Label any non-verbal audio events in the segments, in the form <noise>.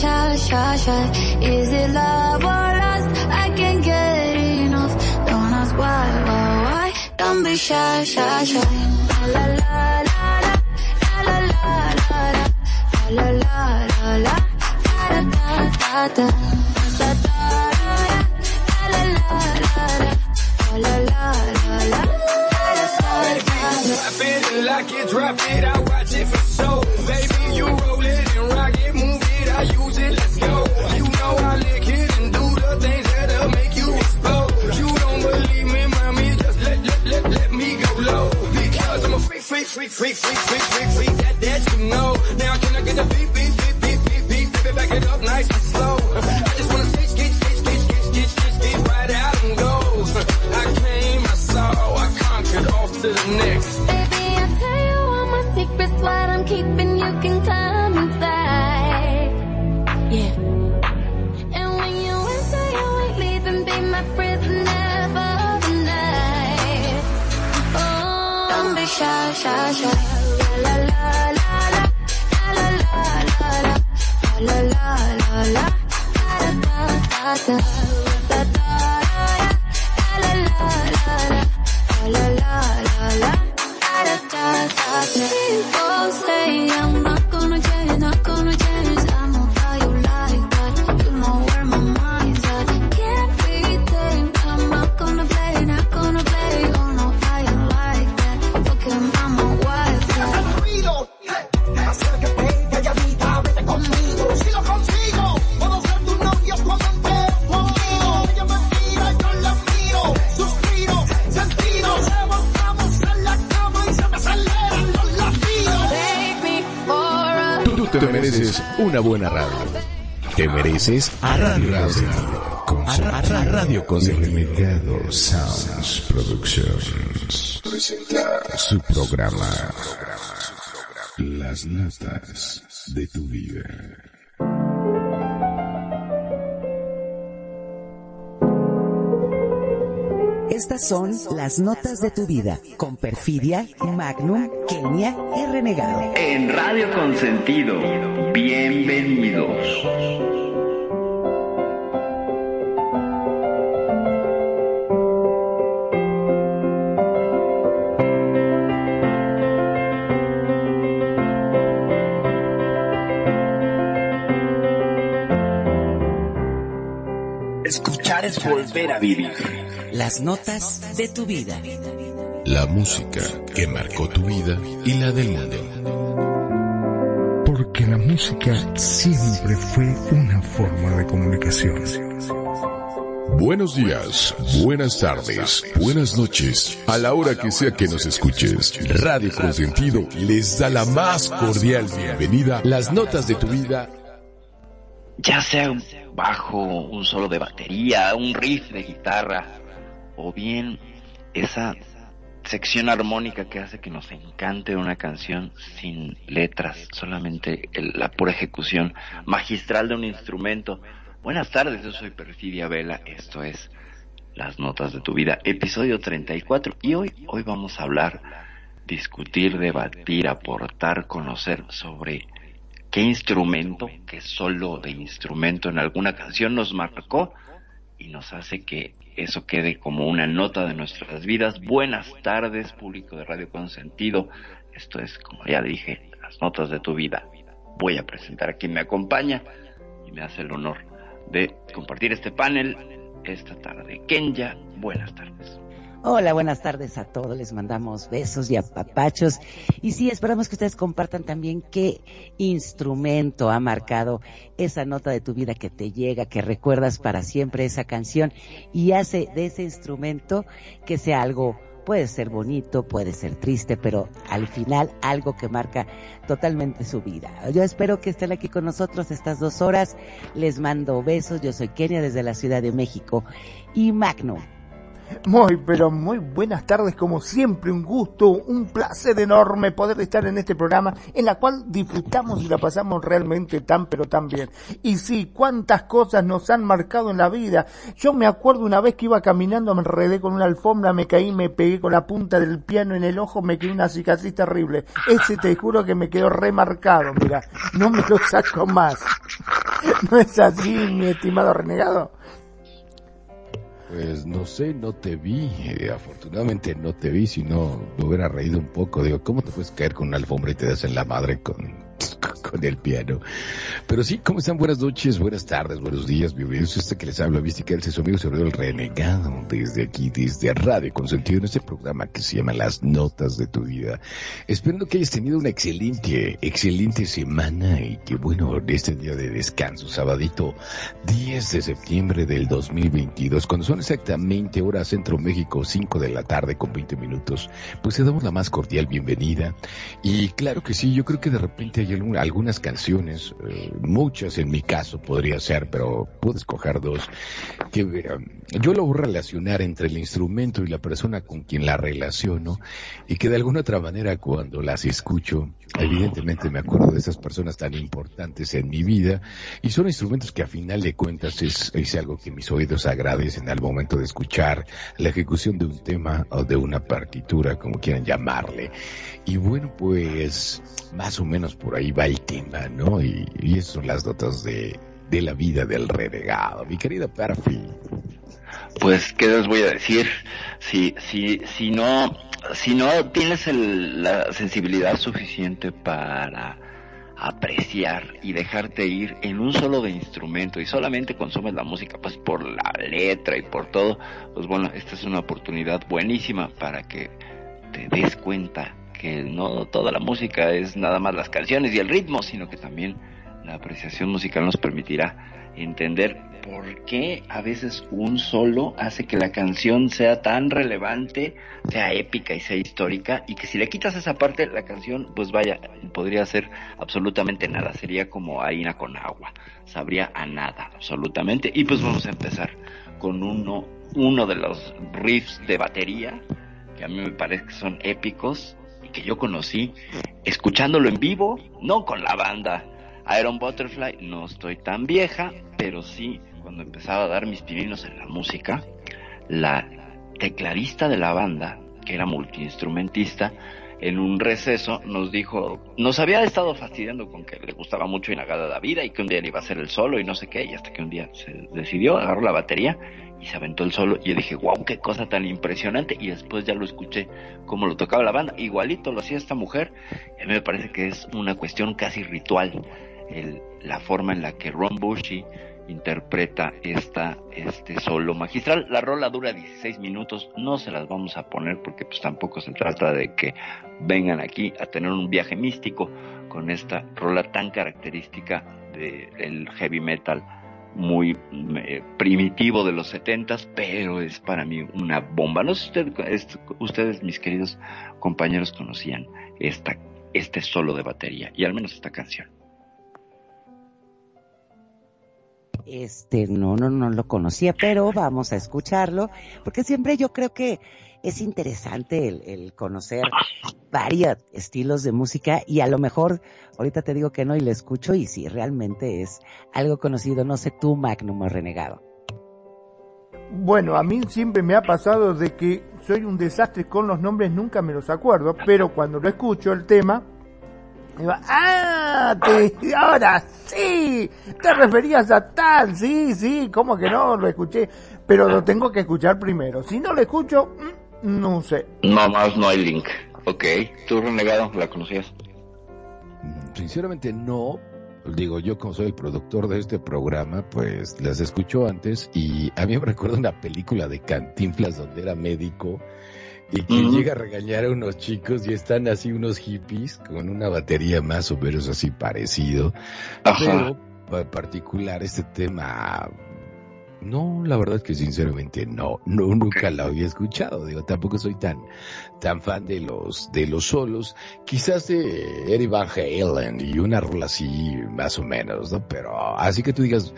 shy, shy, shy. Is it love or lust? I can't get enough. Don't ask why, why, why. Don't be shy, shy, shy. La la la la, la la la la, la la la la, da da da da da, da da da da, la la la la, la la la la. Drop it like it. I watch it from I use it, let's go. You know I lick it and do the things that'll make you explode. You don't believe me, mommy, just let, let, let, let me go low. Because I'm a freak, freak, freak, freak, freak, freak, freak, freak, that, that you know. Now una buena radio. Te mereces a Radio Consentido. A, a- a Radio Consentido. Sounds Productions presenta su programa Las notas de tu vida. Estas son las notas de tu vida con Perfidia, Magnum, Kenia y Renegado. En Radio Consentido, bienvenidos. Escuchar es volver a vivir. Las notas de tu vida. La música que marcó tu vida y la del mundo. Porque la música siempre fue una forma de comunicación. Buenos días, buenas tardes, buenas noches. A la hora que sea que nos escuches, Radio Consentido les da la más cordial bienvenida. Las notas de tu vida Ya sea un bajo, un solo de batería, un riff de guitarra, o bien esa sección armónica que hace que nos encante una canción sin letras, solamente el- la pura ejecución magistral de un instrumento. Buenas tardes, yo soy Perfidia Vela, esto es Las Notas de tu Vida, episodio 34, y hoy, hoy vamos a hablar, discutir, debatir, aportar, conocer sobre qué instrumento, qué solo de instrumento en alguna canción nos marcó y nos hace que eso quede como una nota de nuestras vidas. Buenas tardes, público de Radio Consentido. Esto es, como ya dije, las notas de tu vida. Voy a presentar a quien me acompaña y me hace el honor de compartir este panel esta tarde. Kenya, buenas tardes. Hola, buenas tardes a todos. Les mandamos besos y apapachos. Y sí, esperamos que ustedes compartan también qué instrumento ha marcado esa nota de tu vida que te llega, que recuerdas para siempre esa canción y hace de ese instrumento que sea algo puede ser bonito, puede ser triste, pero al final algo que marca totalmente su vida. Yo espero que estén aquí con nosotros estas dos horas. Les mando besos. Yo soy Kenia desde la Ciudad de México y Magnum. Muy, pero muy buenas tardes, como siempre, un gusto, un placer enorme poder estar en este programa en la cual disfrutamos y la pasamos realmente tan, pero tan bien. Y sí, cuántas cosas nos han marcado en la vida. Yo me acuerdo una vez que iba caminando, me enredé con una alfombra, me caí, me pegué con la punta del piano en el ojo, me quedó una cicatriz terrible. Ese te juro que me quedó remarcado, mira, no me lo saco más. ¿No es así, mi estimado renegado? Pues no sé, no te vi. Eh, afortunadamente no te vi, si no me hubiera reído un poco. Digo, ¿cómo te puedes caer con una alfombra y te das en la madre con, <laughs> con el piano? Pero sí, ¿cómo están? Buenas noches, buenas tardes, buenos días, bienvenidos este que les habla, que es su amigo el renegado desde aquí, desde Radio Consentido, en este programa que se llama Las Notas de tu Vida. Esperando que hayas tenido una excelente, excelente semana y que bueno, este día de descanso, sabadito 10 de septiembre del 2022, cuando son exactamente hora Centro México, 5 de la tarde con 20 minutos, pues te damos la más cordial bienvenida. Y claro que sí, yo creo que de repente hay algunas canciones, eh, muchas en mi caso podría ser, pero puedo escoger dos, que eh, yo lo voy a relacionar entre el instrumento y la persona con quien la relaciono, y que de alguna otra manera cuando las escucho, evidentemente me acuerdo de esas personas tan importantes en mi vida, y son instrumentos que a final de cuentas es, es algo que mis oídos agradecen al momento de escuchar la ejecución de un tema o de una partitura, como quieran llamarle. Y bueno, pues más o menos por ahí va el tema, ¿no? Y, y esas son las notas de, de la vida del renegado. Mi querida Perfi. Pues, ¿qué les voy a decir? Si, si, si no, si no tienes el- la sensibilidad suficiente para apreciar y dejarte ir en un solo de instrumento y solamente consumes la música pues por la letra y por todo, pues bueno, esta es una oportunidad buenísima para que te des cuenta que no toda la música es nada más las canciones y el ritmo, sino que también la apreciación musical nos permitirá entender por qué a veces un solo hace que la canción sea tan relevante, sea épica y sea histórica, y que si le quitas esa parte, la canción, pues vaya, podría ser absolutamente nada, sería como harina con agua, sabría a nada, absolutamente. Y pues vamos a empezar con uno, uno de los riffs de batería, que a mí me parece que son épicos, que yo conocí escuchándolo en vivo, no con la banda. Iron Butterfly, no estoy tan vieja, pero sí, cuando empezaba a dar mis pininos en la música, la tecladista de la banda, que era multiinstrumentista, en un receso nos dijo, nos había estado fastidiando con que le gustaba mucho Inagada la vida y que un día le iba a hacer el solo y no sé qué, y hasta que un día se decidió, agarró la batería y se aventó el solo y yo dije, wow, qué cosa tan impresionante y después ya lo escuché como lo tocaba la banda, igualito lo hacía esta mujer, y a mí me parece que es una cuestión casi ritual el- la forma en la que Ron Bushy interpreta esta, este solo magistral. La rola dura 16 minutos, no se las vamos a poner porque pues tampoco se trata de que vengan aquí a tener un viaje místico con esta rola tan característica del heavy metal muy eh, primitivo de los setentas, pero es para mí una bomba. No sé si usted- es- ustedes, mis queridos compañeros, conocían esta, este solo de batería y al menos esta canción. Este, no, no, no lo conocía, pero vamos a escucharlo, porque siempre yo creo que es interesante el, conocer varios estilos de música y a lo mejor ahorita te digo que no y lo escucho y si realmente es algo conocido, no sé tú, Magnum Renegado. Bueno, a mí siempre me ha pasado de que soy un desastre con los nombres, nunca me los acuerdo, pero cuando lo escucho el tema, digo, ah, te- ahora sí, te referías a tal, sí, sí, ¿cómo que no? Lo escuché, pero lo tengo que escuchar primero. Si no lo escucho, mm, no sé. No más, no hay link. Ok, tú renegado, ¿la conocías? Mm, Sinceramente no. Digo, yo como soy el productor de este programa, pues las escucho antes y a mí me recuerda una película de Cantinflas donde era médico y que llega a regañar a unos chicos y están así unos hippies con una batería más o menos así parecido. Ajá. Pero en particular este tema, no, la verdad es que sinceramente no, no nunca la había escuchado. Digo, tampoco soy tan tan fan de los de los solos, quizás de Eddie Van Halen y una rola así más o menos, ¿no? Pero así que tú digas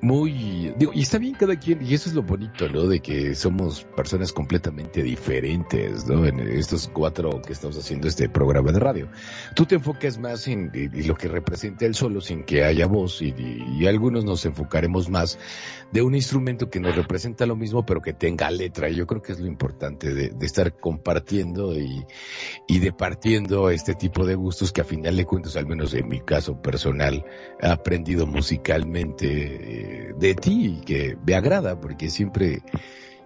muy digo, y está bien cada quien y eso es lo bonito, ¿no? De que somos personas completamente diferentes, ¿no? En estos cuatro que estamos haciendo este programa de radio. Tú te enfocas más en, lo que representa el solo sin que haya voz y algunos nos enfocaremos más de una instrumento que nos representa lo mismo, pero que tenga letra. Yo creo que es lo importante de, de estar compartiendo y, y departiendo este tipo de gustos que a final de cuentas, al menos en mi caso personal, he aprendido musicalmente eh, de ti y que me agrada, porque siempre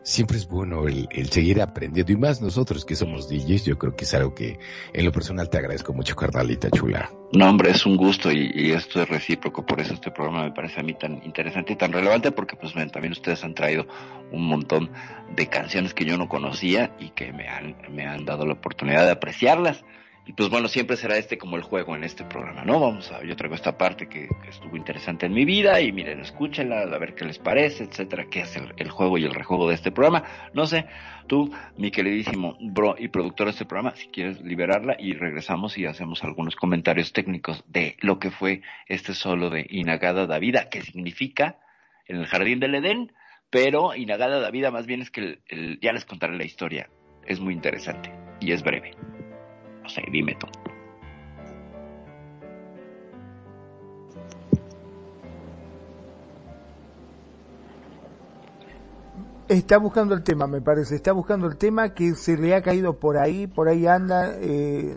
siempre es bueno el, el, seguir aprendiendo y más nosotros que somos DJs, yo creo que es algo que en lo personal te agradezco mucho, carnalita chula. No, hombre, es un gusto y, y, esto es recíproco, por eso este programa me parece a mí tan interesante y tan relevante porque pues también ustedes han traído un montón de canciones que yo no conocía y que me han, me han dado la oportunidad de apreciarlas. Y pues bueno, siempre será este como el juego en este programa, ¿no? Vamos a, yo traigo esta parte que, estuvo interesante en mi vida y miren, escúchenla, a ver qué les parece, etcétera, qué es el, el, juego y el rejuego de este programa. No sé, tú, mi queridísimo bro y productor de este programa, si quieres liberarla y regresamos y hacemos algunos comentarios técnicos de lo que fue este solo de Inagada Davida, que significa en el jardín del Edén, pero Inagada Davida más bien es que el, el, ya les contaré la historia, es muy interesante y es breve. No sé, dime tú. Está buscando el tema, me parece. Está buscando el tema que se le ha caído por ahí, por ahí anda. Eh...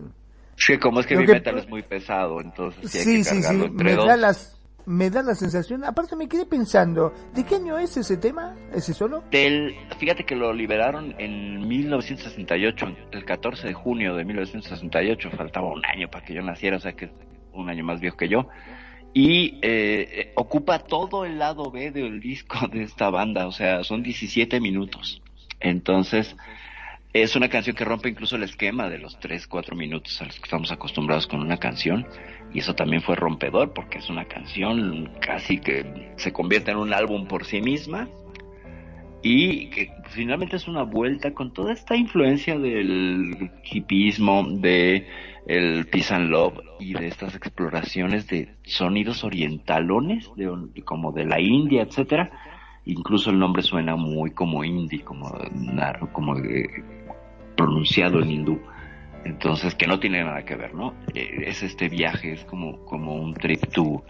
Sí, como es que mi que... metal es muy pesado, entonces sí, hay que sí, sí. entre me dos. da las me da la sensación, aparte me quedé pensando, ¿de qué año es ese tema? ¿Ese solo? Del, fíjate que lo liberaron en 1968, el 14 de junio de 1968, faltaba un año para que yo naciera, o sea que es un año más viejo que yo. Y eh, ocupa todo el lado B del disco de esta banda, o sea, son 17 minutos. Entonces, es una canción que rompe incluso el esquema de los 3, 4 minutos a los que estamos acostumbrados con una canción. Y eso también fue rompedor porque es una canción casi que se convierte en un álbum por sí misma. Y que finalmente es una vuelta con toda esta influencia del hipismo, de el peace and love y de estas exploraciones de sonidos orientalones, de, como de la India, etcétera. Incluso el nombre suena muy como indie, como, como pronunciado en hindú. Entonces, que no tiene nada que ver, ¿no? Eh, es este viaje, es como, como un trip to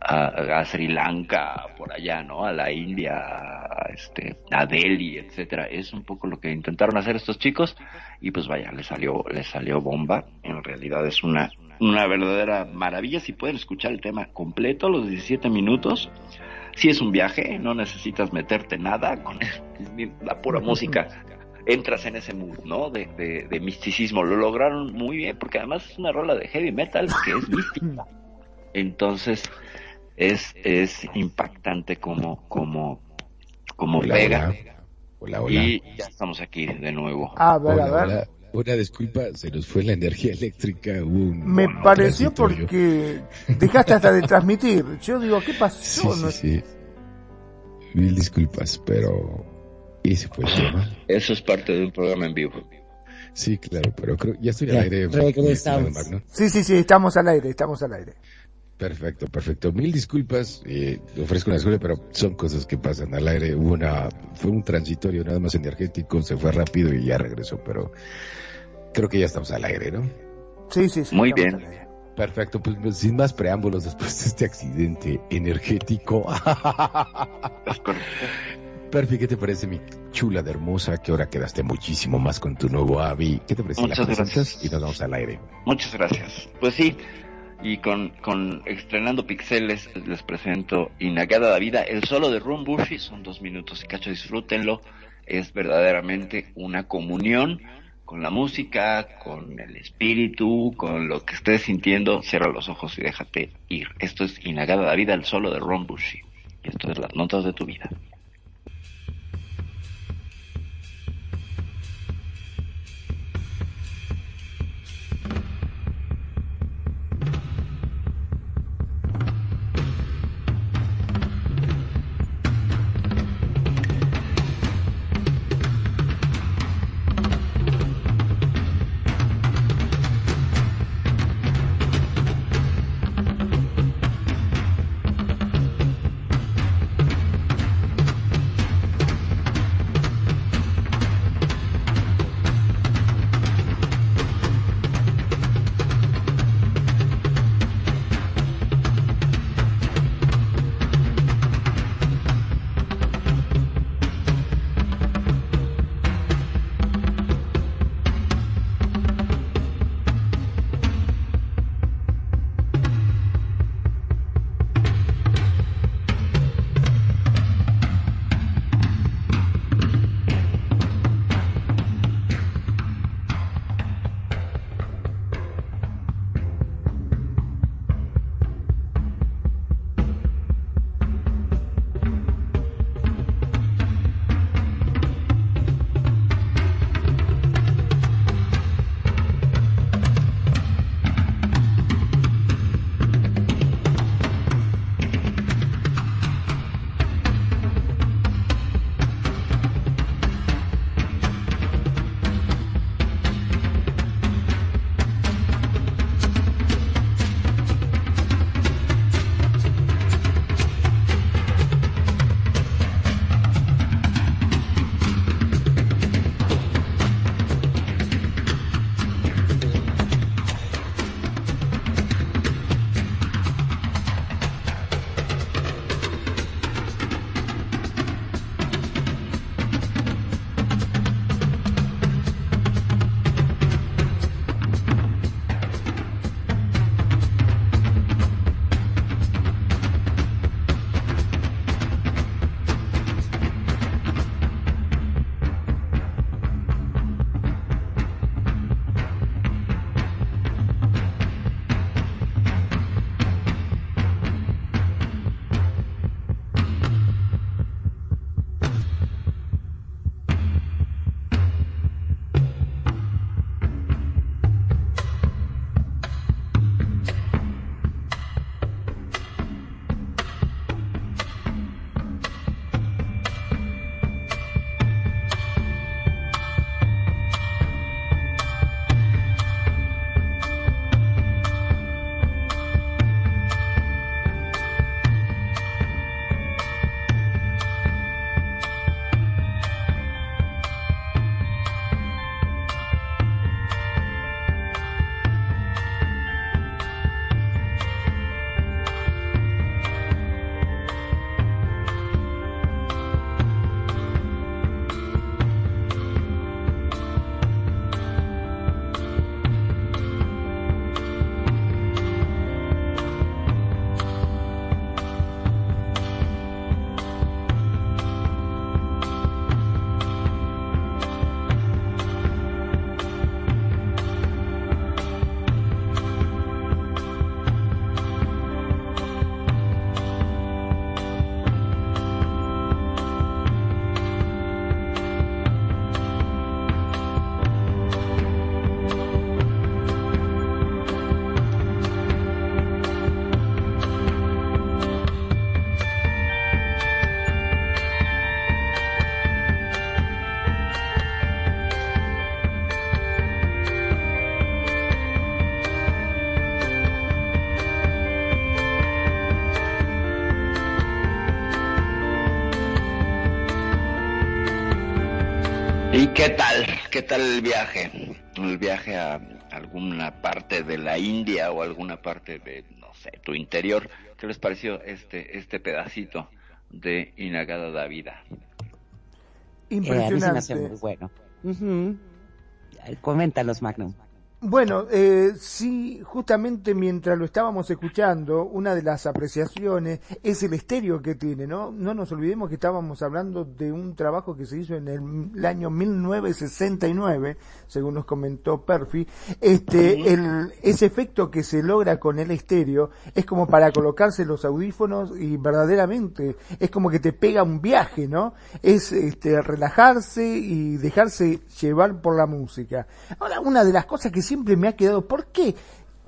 a, Sri Lanka, por allá, ¿no? A la India, a, este, a Delhi, etcétera. Es un poco lo que intentaron hacer estos chicos y pues vaya, les salió, les salió bomba. En realidad es una, una verdadera maravilla. Si pueden escuchar el tema completo, los 17 minutos, si es un viaje, no necesitas meterte nada con <laughs> la pura música entras en ese mood, ¿no? De, de, de, misticismo. Lo lograron muy bien porque además es una rola de heavy metal que es mística. Entonces es, es impactante como, como, como hola, pega. Hola. hola, hola. Y ya estamos aquí de nuevo. A ver, hola, a ver. Una disculpa, se nos fue la energía eléctrica. Un Me pareció porque dejaste hasta de transmitir. Yo digo, ¿qué pasó? Sí, sí, sí. Mil disculpas, pero Eso es parte de un programa en vivo. Sí, claro, pero creo ya estoy al aire. Regresamos. Sí, sí, sí, estamos al aire, estamos al aire. Perfecto, perfecto. Mil disculpas, eh, ofrezco una disculpa, pero son cosas que pasan al aire. Hubo una, fue un transitorio nada más energético, se fue rápido y ya regresó, pero creo que ya estamos al aire, ¿no? Sí, sí, sí. Muy bien. Perfecto, pues sin más preámbulos después de este accidente energético. Perfi, ¿qué te parece mi chula de hermosa? Que ahora quedaste muchísimo más con tu nuevo Avi. ¿Qué te parece? Muchas gracias. Y nos vamos al aire. Muchas gracias. Pues sí, y con, con Estrenando Pixeles les presento Inagada la Vida, el solo de Ron Bushy, son dos minutos y cacho, disfrútenlo. Es verdaderamente una comunión con la música, con el espíritu, con lo que estés sintiendo. Cierra los ojos y déjate ir. Esto es Inagada la Vida, el solo de Ron Bushy. Y esto es las notas de tu vida. ¿Qué tal? ¿Qué tal el viaje? El viaje a alguna parte de la India o alguna parte de, no sé, tu interior. ¿Qué les pareció este, este pedacito de Inagada da Vida? Eh, a mí se me hace Impresionante. muy bueno. Ujú. Coméntanos, Magnum. Bueno, eh, sí, justamente mientras lo estábamos escuchando, una de las apreciaciones es el estéreo que tiene, ¿no? No nos olvidemos que estábamos hablando de un trabajo que se hizo en el, el año 1969, según nos comentó Perfi. Este, el, ese efecto que se logra con el estéreo es como para colocarse los audífonos y verdaderamente es como que te pega un viaje, ¿no? Es este, relajarse y dejarse llevar por la música. Ahora, una de las cosas que siempre me ha quedado, ¿por qué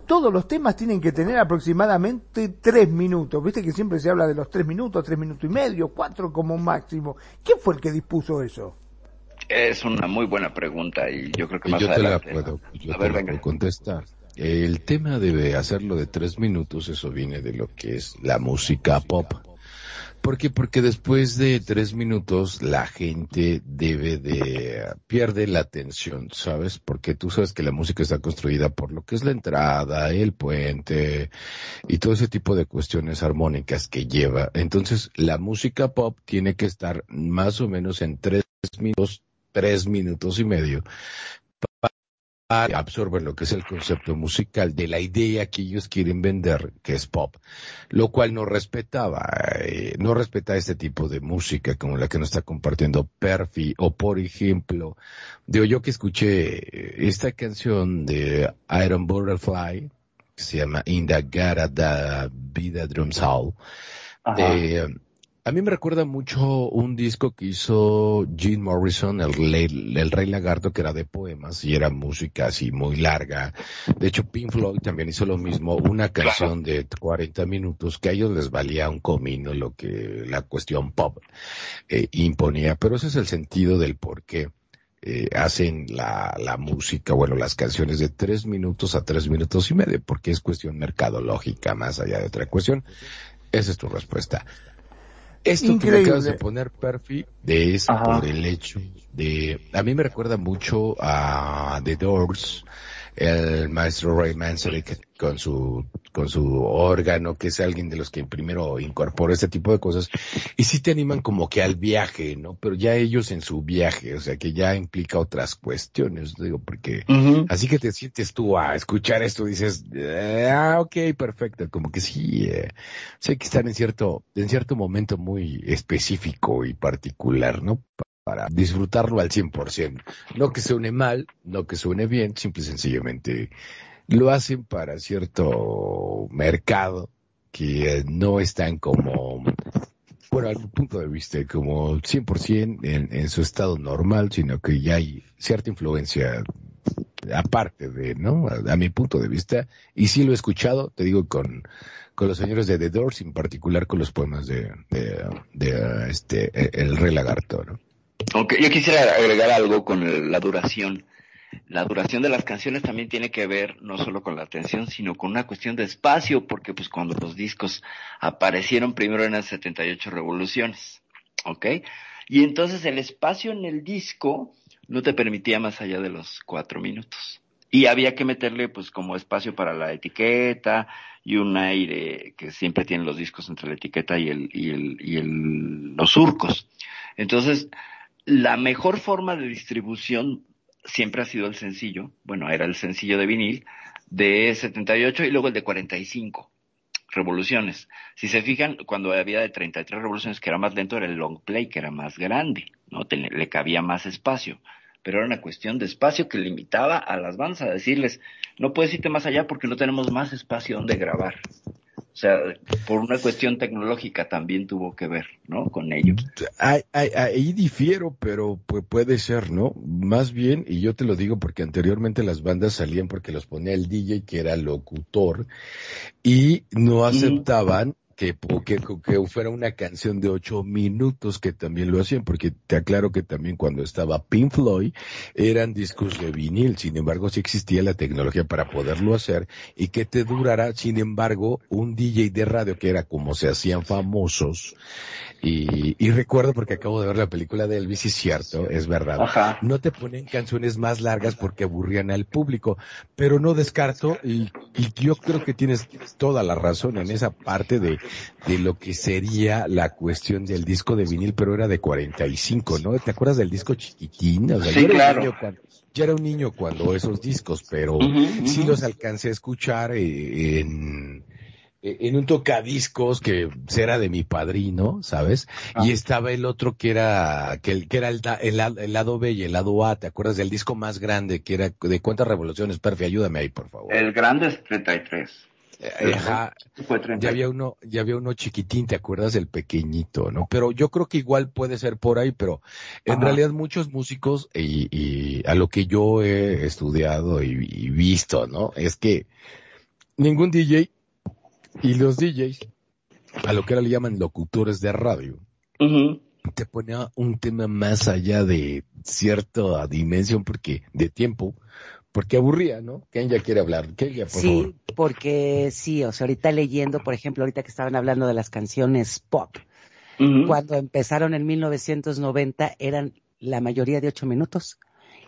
todos los temas tienen que tener aproximadamente tres minutos? Viste que siempre se habla de los tres minutos, tres minutos y medio, cuatro como máximo. ¿Quién fue el que dispuso eso? Es una muy buena pregunta y yo creo que más yo te la adelante. puedo, yo a te la puedo contestar. El tema de hacerlo de tres minutos, eso viene de lo que es la música pop. ¿Por qué? Porque después de tres minutos la gente debe de pierde la atención, ¿sabes? Porque tú sabes que la música está construida por lo que es la entrada, el puente y todo ese tipo de cuestiones armónicas que lleva. Entonces la música pop tiene que estar más o menos en tres minutos, tres minutos y medio absorben lo que es el concepto musical de la idea que ellos quieren vender, que es pop, lo cual no respetaba, eh, no respeta este tipo de música como la que nos está compartiendo Perfi, o por ejemplo, digo yo que escuché esta canción de Iron Butterfly, que se llama Indagara da Vida Drums Hall. A mí me recuerda mucho un disco que hizo Gene Morrison, el, Rey- el Rey Lagarto, que era de poemas y era música así muy larga. De hecho, Pink Floyd también hizo lo mismo, una canción de 40 minutos que a ellos les valía un comino lo que la cuestión pop eh, imponía. Pero ese es el sentido del por qué eh, hacen la, la música, bueno, las canciones de tres minutos a tres minutos y medio, porque es cuestión mercadológica más allá de otra cuestión. Esa es tu respuesta. Esto que me Increíble. acabas de poner, Perfi, de es Ajá. por el hecho de, a mí me recuerda mucho a The Doors, el maestro Ray Manzarek con su, con su órgano, que es alguien de los que primero incorpora este tipo de cosas, y sí te animan como que al viaje, ¿no? Pero ya ellos en su viaje, o sea que ya implica otras cuestiones, digo, porque. Así que te sientes tú a escuchar esto, dices, ah, ok, perfecto, como que sí, eh, hay que estar en cierto, en cierto momento muy específico y particular, ¿no? Pa- Para disfrutarlo al 100%. No que suene mal, no que suene bien, simple y sencillamente lo hacen para cierto mercado que no están como, bueno, al punto de vista, como 100% en, en su estado normal, sino que ya hay cierta influencia aparte de, ¿no? A, mi punto de vista, y sí lo he escuchado, te digo, con, con los señores de The Doors, en particular con los poemas de, de, este, El Rey Lagarto, ¿no? Ok, yo quisiera agregar algo con el- la duración. La duración de las canciones también tiene que ver no solo con la atención, sino con una cuestión de espacio, porque pues cuando los discos aparecieron primero eran 78 revoluciones, ¿ok? Y entonces el espacio en el disco no te permitía más allá de los cuatro minutos. Y había que meterle pues como espacio para la etiqueta y un aire que siempre tienen los discos entre la etiqueta y el, y el, y el, los surcos. Entonces, la mejor forma de distribución siempre ha sido el sencillo, bueno, era el sencillo de vinil de 78 y luego el de 45 revoluciones. Si se fijan, cuando había de 33 revoluciones que era más lento, era el long play, que era más grande, ¿no? Le cabía más espacio. Pero era una cuestión de espacio que limitaba a las bandas a decirles, no puedes irte más allá porque no tenemos más espacio donde grabar. O sea, por una cuestión tecnológica también tuvo que ver, ¿no? Con ello. Ahí, ahí- ahí difiero, pero puede ser, ¿no? Más bien, y yo te lo digo porque anteriormente las bandas salían porque los ponía el DJ que era locutor y no aceptaban que, que, que fuera una canción de ocho minutos que también lo hacían, porque te aclaro que también cuando estaba Pink Floyd eran discos de vinil, sin embargo sí existía la tecnología para poderlo hacer y que te durara, sin embargo, un DJ de radio que era como se hacían famosos y, y recuerdo porque acabo de ver la película de Elvis y cierto, es verdad, Ajá. no te ponen canciones más largas porque aburrían al público, pero no descarto y, y yo creo que tienes toda la razón en esa parte de, de lo que sería la cuestión del disco de vinil, pero era de 45, ¿no? ¿Te acuerdas del disco chiquitín? O sea, Sí, yo era un claro. niño cuando- yo era un niño cuando esos discos, pero sí los alcancé a escuchar eh, en, en un tocadiscos que era de mi padrino, ¿sabes? Ah. Y estaba el otro que era, que, el- que era el, el, el lado B y el lado A, ¿te acuerdas del disco más grande que era de cuántas revoluciones? Perfi, ayúdame ahí, por favor. El grande es 33. Ajá. Fue 33. Ya había uno, ya había uno chiquitín, ¿te acuerdas del pequeñito, no? Pero yo creo que igual puede ser por ahí, pero en Ajá. realidad muchos músicos y, y a lo que yo he estudiado y, y visto, ¿no? Es que ningún DJ y los DJs, a lo que ahora le llaman locutores de radio, te ponía un tema más allá de cierta dimensión porque, de tiempo, porque aburría, ¿no? ¿Quién ya quiere hablar? ¿Quién ya, por favor? Sí, porque sí, o sea, ahorita leyendo, por ejemplo, ahorita que estaban hablando de las canciones pop, cuando empezaron en 1990 eran la mayoría de ocho minutos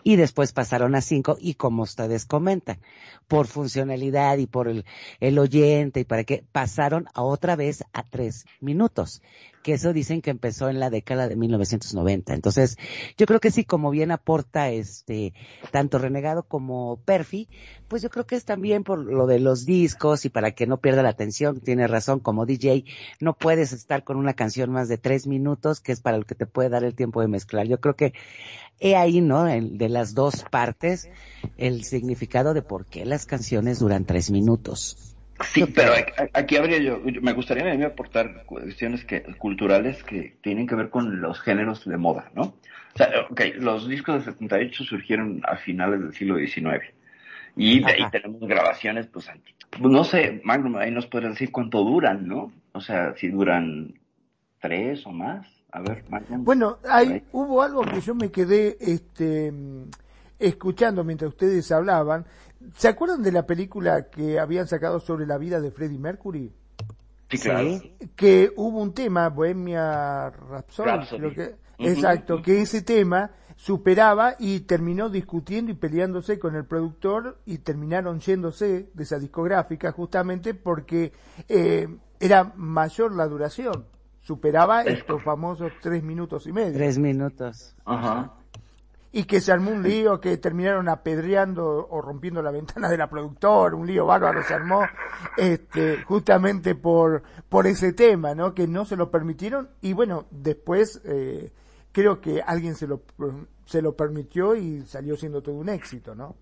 y después pasaron a cinco y como ustedes comentan, por funcionalidad y por el, el oyente y para que pasaron a otra vez a tres minutos, que eso dicen que empezó en la década de 1990. Entonces, yo creo que sí, como bien aporta este, tanto Renegado como Perfi, pues yo creo que es también por lo de los discos y para que no pierda la atención, tiene razón, como DJ, no puedes estar con una canción más de tres minutos, que es para lo que te puede dar el tiempo de mezclar. Yo creo que he ahí, ¿no? El- de las dos partes, el significado de por qué las canciones duran tres minutos. Sí, pero aquí habría yo, me gustaría a mí aportar cuestiones que, culturales que tienen que ver con los géneros de moda, ¿no? O sea, ok, los discos de 78 surgieron a finales del siglo XIX. Y de ahí tenemos grabaciones, pues, anti- pues, no sé, Magnum, ahí nos podrías decir cuánto duran, ¿no? O sea, si duran tres o más. A ver, Magnum. Bueno, hay, ahí. hubo algo que yo me quedé este, escuchando mientras ustedes hablaban. ¿Se acuerdan de la película que habían sacado sobre la vida de Freddie Mercury? Sí, claro. Sí. Que hubo un tema, Bohemia Rhapsody, que, exacto, que ese tema superaba y terminó discutiendo y peleándose con el productor y terminaron yéndose de esa discográfica justamente porque eh, era mayor la duración, superaba estos famosos tres minutos y medio. Tres minutos. Ajá. y que se armó un lío, que terminaron apedreando o rompiendo la ventana de la productora, un lío bárbaro se armó, este, justamente por, por ese tema, ¿no? Que no se lo permitieron y bueno, después, eh, creo que alguien se lo, se lo permitió y salió siendo todo un éxito, ¿no?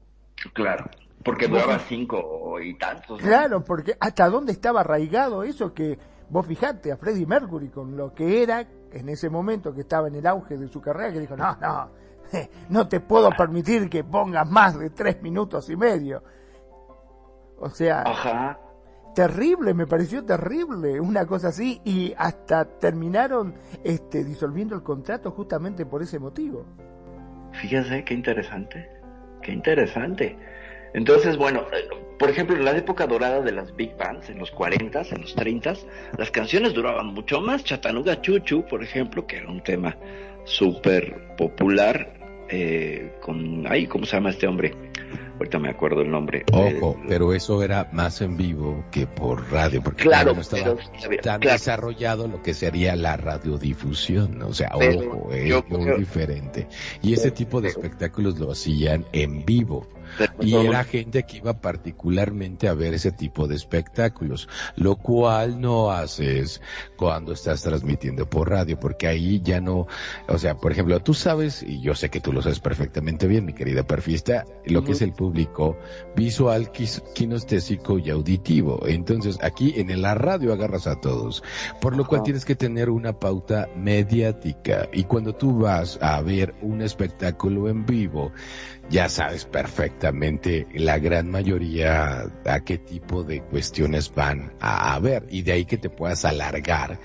Claro. Porque duraba cinco y tantos. ¿no? Claro, porque hasta dónde estaba arraigado eso que vos fijate a Freddie Mercury con lo que era en ese momento que estaba en el auge de su carrera, que dijo, no, no, <laughs> no te puedo permitir que pongas más de tres minutos y medio. O sea, Ajá. terrible, me pareció terrible, una cosa así, y hasta terminaron este, disolviendo el contrato justamente por ese motivo. Fíjese, qué interesante. Qué interesante. Entonces, bueno, eh, por ejemplo, en la época dorada de las big bands, en los 40, en los 30, las canciones duraban mucho más. Chattanooga Chuchu, por ejemplo, que era un tema súper popular, eh, con, ay, ¿cómo se llama este hombre? Ahorita me acuerdo el nombre. Ojo, Eh, pero eso era más en vivo que por radio, porque Claro, no estaba pero- tan claro. desarrollado lo que sería la radiodifusión, o sea, Pero ojo, es yo muy diferente. Y ese tipo de espectáculos lo hacían en vivo. Y era gente que iba particularmente a ver ese tipo de espectáculos, lo cual no haces cuando estás transmitiendo por radio, porque ahí ya no, o sea, por ejemplo, tú sabes, y yo sé que tú lo sabes perfectamente bien, mi querida perfista, lo que es el público visual, kinestésico y auditivo. Entonces, aquí en la radio agarras a todos, por lo cual tienes que tener una pauta mediática. Y cuando tú vas a ver un espectáculo en vivo, ya sabes perfectamente la gran mayoría a qué tipo de cuestiones van a, ver y de ahí que te puedas alargar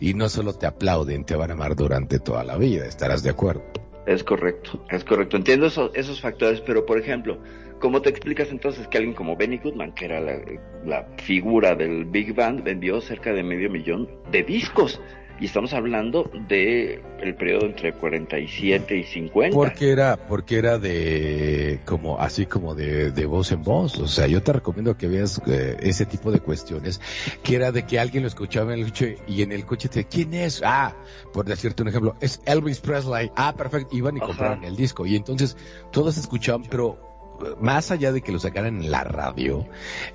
y no solo te aplauden, te van a amar durante toda la vida, estarás de acuerdo. Es correcto, es correcto. Entiendo esos, esos factores, pero por ejemplo, ¿cómo te explicas entonces que alguien como Benny Goodman, que era la, la figura del Big Band, vendió cerca de medio millón de discos? Y estamos hablando de el periodo entre 47 y 50. Porque era, porque era de, como, así como de, de voz en voz. O sea, yo te recomiendo que veas eh, ese tipo de cuestiones, que era de que alguien lo escuchaba en el coche y en el coche te, ¿quién es? Ah, por decirte un ejemplo, es Elvis Presley. Ah, perfecto. Iban y Ajá. compraban el disco. Y entonces todos escuchaban, pero eh, más allá de que lo sacaran en la radio,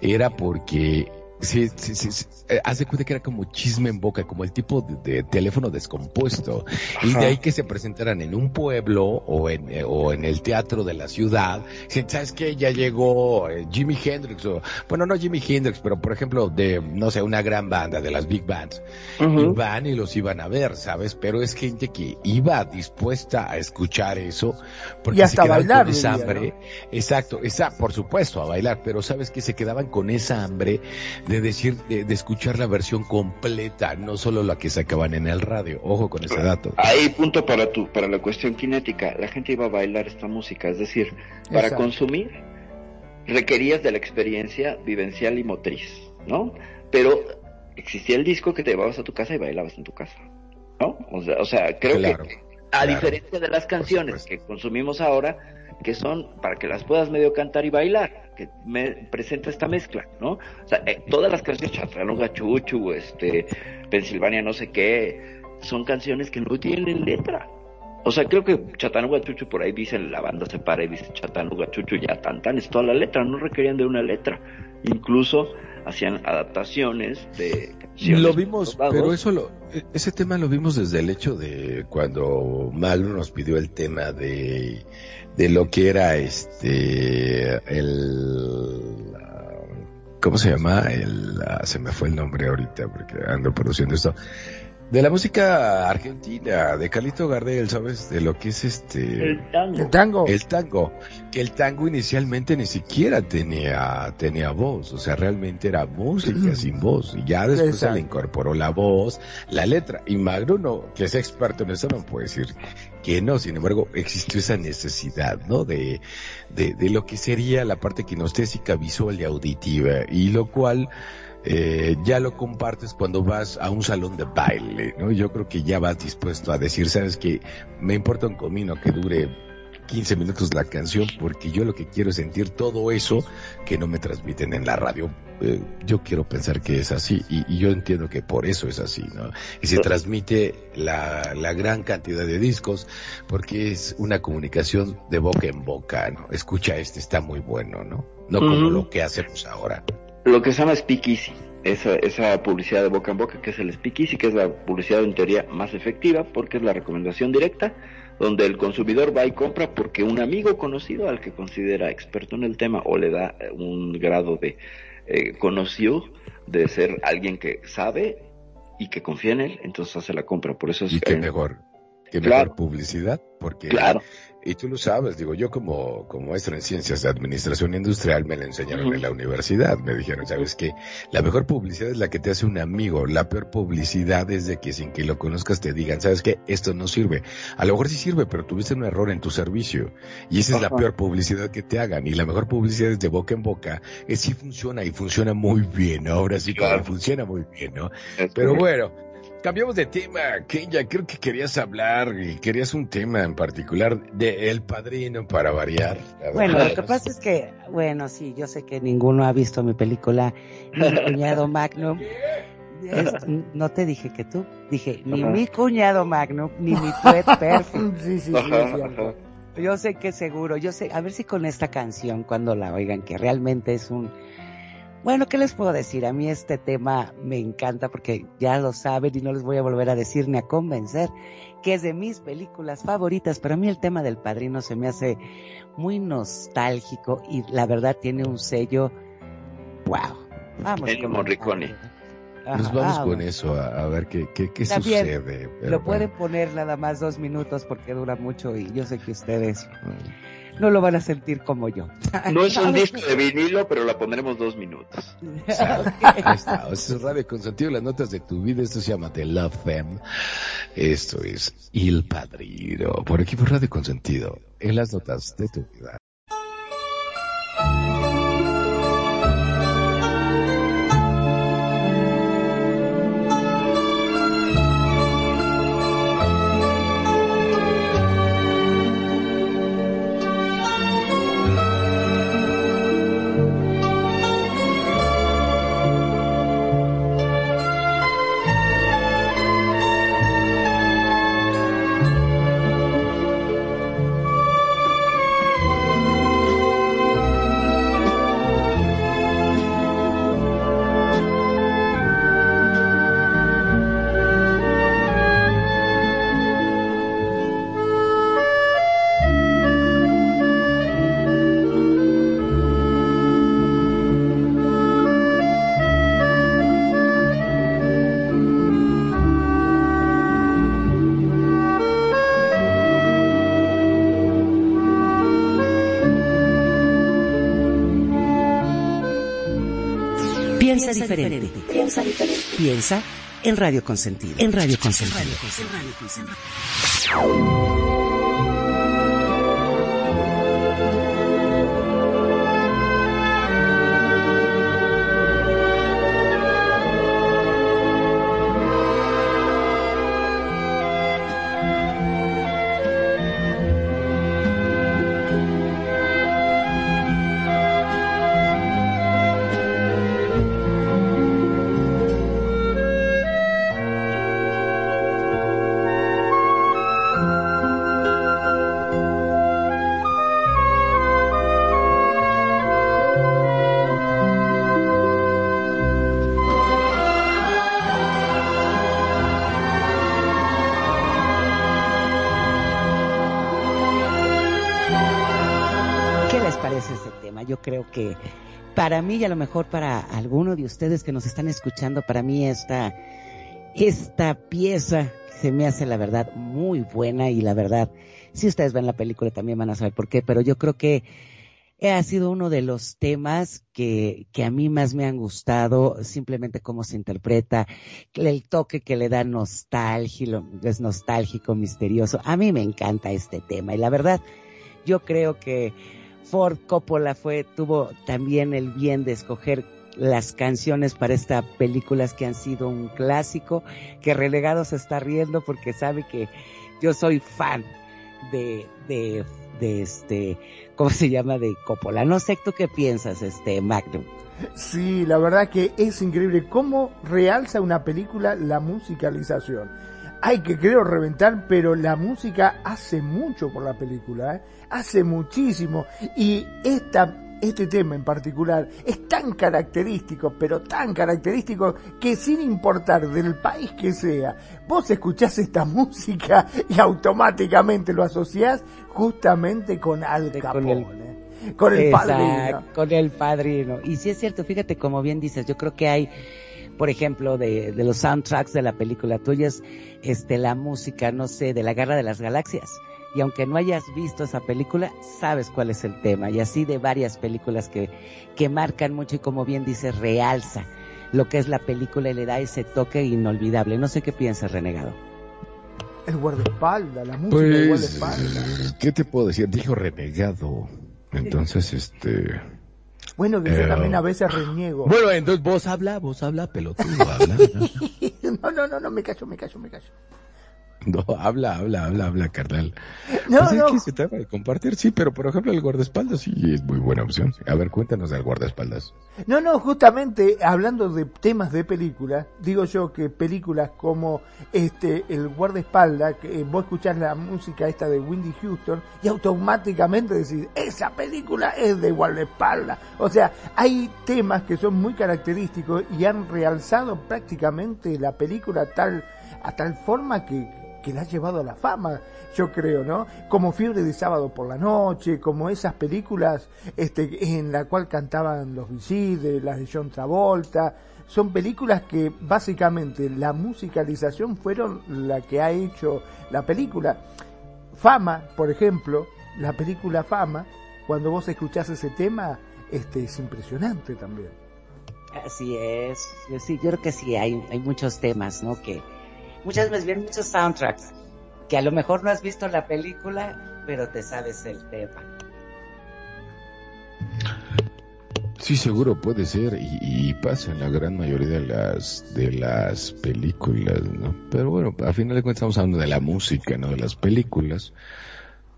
era porque Sí, sí, sí, sí. Eh, haz de cuenta que era como chisme en boca, como el tipo de, de teléfono descompuesto. Y de ahí que se presentaran en un pueblo o en, eh, o en el teatro de la ciudad. ¿Sabes qué? Ya llegó eh, Jimi Hendrix o, bueno, no Jimi Hendrix, pero por ejemplo de, no sé, una gran banda de las big bands. Y van y los iban a ver, ¿sabes? Pero es gente que iba dispuesta a escuchar eso. Porque Y hasta se bailar, con esa hambre. Exacto, esa, por supuesto, a bailar, pero sabes que se quedaban con esa hambre de decir, de, de escuchar la versión completa, no solo la que sacaban en el radio. Ojo con ese dato. Ahí punto para tu, para la cuestión cinética. La gente iba a bailar esta música, es decir, para Exacto. consumir requerías de la experiencia vivencial y motriz, ¿no? Pero existía el disco que te llevabas a tu casa y bailabas en tu casa, ¿no? O sea, o sea creo Claro, que a claro. diferencia de las canciones que consumimos ahora, que son para que las puedas medio cantar y bailar, que me presenta esta mezcla, ¿no? O sea, eh, todas las canciones, Chattanooga Chuchu, este, Pensilvania no sé qué, son canciones que no tienen letra. O sea, creo que Chattanooga Chuchu por ahí dice, la banda se para y dice Chattanooga Chuchu, ya tan tan, es toda la letra, no requerían de una letra. Incluso hacían adaptaciones de canciones. Lo vimos, pero eso lo, e- ese tema lo vimos desde el hecho de cuando Malu nos pidió el tema de, de lo que era este, el, ¿cómo se llama? El, ah, se me fue el nombre ahorita porque ando produciendo esto. De la música argentina, de Calito Gardel, ¿sabes? De lo que es este... El tango. El tango. El tango, que el tango inicialmente ni siquiera tenía, tenía voz, o sea, realmente era música sin voz, y ya después se le incorporó la voz, la letra, y Magro no, que es experto en eso, no puede decir que no, sin embargo, existió esa necesidad, ¿no? De, de, de lo que sería la parte kinestésica, visual y auditiva, y lo cual, eh, ya lo compartes cuando vas a un salón de baile, ¿no? Yo creo que ya vas dispuesto a decir, sabes que me importa un comino que dure 15 minutos la canción porque yo lo que quiero es sentir todo eso que no me transmiten en la radio. Eh, yo quiero pensar que es así y, y yo entiendo que por eso es así, ¿no? Y se transmite la, la gran cantidad de discos porque es una comunicación de boca en boca, ¿no? Escucha este, está muy bueno, ¿no? No como lo que hacemos ahora. Lo que se llama speakeasy, esa, esa publicidad de boca en boca que es el speakeasy, que es la publicidad en teoría más efectiva porque es la recomendación directa, donde el consumidor va y compra porque un amigo conocido al que considera experto en el tema o le da eh, un grado de eh, conocido de ser alguien que sabe y que confía en él, entonces hace la compra. Por eso es Y qué eh, mejor, Claro. mejor publicidad, porque Claro. Y tú lo sabes, digo, yo como, como maestro en ciencias de administración industrial me lo enseñaron en la universidad. Me dijeron, sabes que la mejor publicidad es la que te hace un amigo. La peor publicidad es de que sin que lo conozcas te digan, sabes que esto no sirve. A lo mejor sí sirve, pero tuviste un error en tu servicio. Y esa es la peor publicidad que te hagan. Y la mejor publicidad es de boca en boca. Es sí funciona y funciona muy bien. Ahora sí, como Claro. funciona muy bien, ¿no? es Pero bueno, cambiamos de tema. Kenya, creo que querías hablar y querías un tema en particular de El Padrino para variar. Bueno, lo que pasa es que, bueno, sí, yo sé que ninguno ha visto mi película, ni mi <laughs> cuñado Magnum. Es- no te dije que tú, dije, ni mi cuñado Magnum, ni mi Fred Perfect. <laughs> Sí, sí, sí. Yo sé que seguro, yo sé, a ver si con esta canción, cuando la oigan, que realmente es un... Bueno, ¿qué les puedo decir? A mí este tema me encanta porque ya lo saben y no les voy a volver a decir ni a convencer que es de mis películas favoritas, pero a mí el tema del padrino se me hace muy nostálgico y la verdad tiene un sello, wow. Vamos. Ennio Morricone. Nos vamos con eso, a, a ver qué, qué, qué sucede. pero Lo pueden bueno. poner nada más dos minutos porque dura mucho y yo sé que ustedes no lo van a sentir como yo. <laughs> No es un disco de vinilo, pero la pondremos dos minutos. <laughs> Ahí está. O sea, es Radio Consentido, las notas de tu vida. Esto se llama The Love Them. Esto es Il Padrino. Por aquí por Radio Consentido. En las notas de tu vida. Piensa en Radio Consentido. En Radio Consentido. ¿Qué mí y a lo mejor para alguno de ustedes que nos están escuchando, para mí esta, esta pieza se me hace la verdad muy buena y la verdad, si ustedes ven la película también van a saber por qué, pero yo creo que ha sido uno de los temas que, que a mí más me han gustado, simplemente cómo se interpreta, el toque que le da nostálgico, es nostálgico, misterioso. A mí me encanta este tema y la verdad, yo creo que Ford Coppola fue, tuvo también el bien de escoger las canciones para estas películas que han sido un clásico, que Relegado se está riendo porque sabe que yo soy fan de, de, de este, ¿cómo se llama? De Coppola. No sé, ¿tú qué piensas, este, Magnum? Sí, la verdad que es increíble cómo realza una película la musicalización. Hay que creo reventar, pero la música hace mucho por la película, ¿eh? Hace muchísimo. Y esta, este tema en particular es tan característico, pero tan característico que sin importar del país que sea, vos escuchás esta <laughs> música y automáticamente lo asociás justamente con Al Con el- Capone. Con el padrino. Con el padrino. Y sí es cierto, fíjate, como bien dices, yo creo que hay, por ejemplo, de, de los soundtracks de la película tuyas, este, la música, no sé, de la Guerra de las Galaxias. Y aunque no hayas visto esa película, sabes cuál es el tema. Y así de varias películas que, que marcan mucho y como bien dices, realza lo que es la película y le da ese toque inolvidable. No sé qué piensas, Renegado. El guardaespaldas, la música del Pues, guardaespaldas. ¿qué te puedo decir? Dijo renegado. Entonces, este... Bueno, que yo Eh, también a veces reniego. Bueno, entonces vos habla, vos habla, pelotudo, habla. No, <laughs> no, no, no, me callo, me callo, me callo. <laughs> No, habla, habla, habla, habla, carnal. No, Pues es no. se trata de compartir, sí, pero por ejemplo el guardaespaldas sí es muy buena opción. A ver, cuéntanos del guardaespaldas. No, no, justamente hablando de temas de películas, digo yo que películas como este El guardaespaldas, que eh, vos escuchás la música esta de Windy Houston y automáticamente decís, esa película es de guardaespaldas. O sea, hay temas que son muy característicos y han realzado prácticamente la película tal, a tal forma que, que la ha llevado a la fama, yo creo, ¿no? Como Fiebre de Sábado por la Noche, como esas películas este, en la cual cantaban los visites, las de John Travolta, son películas que básicamente la musicalización fueron la que ha hecho la película. Fama, por ejemplo, la película Fama, cuando vos escuchás ese tema, este es impresionante también. Así es. Sí, yo creo que sí, hay, hay muchos temas, ¿no? Que muchas veces vienen muchos soundtracks, que a lo mejor no has visto la película, pero te sabes el tema. Sí, seguro puede ser y, y pasa en la gran mayoría de las de las películas, ¿no? Pero bueno, a final de cuentas estamos hablando de la música, no de las películas.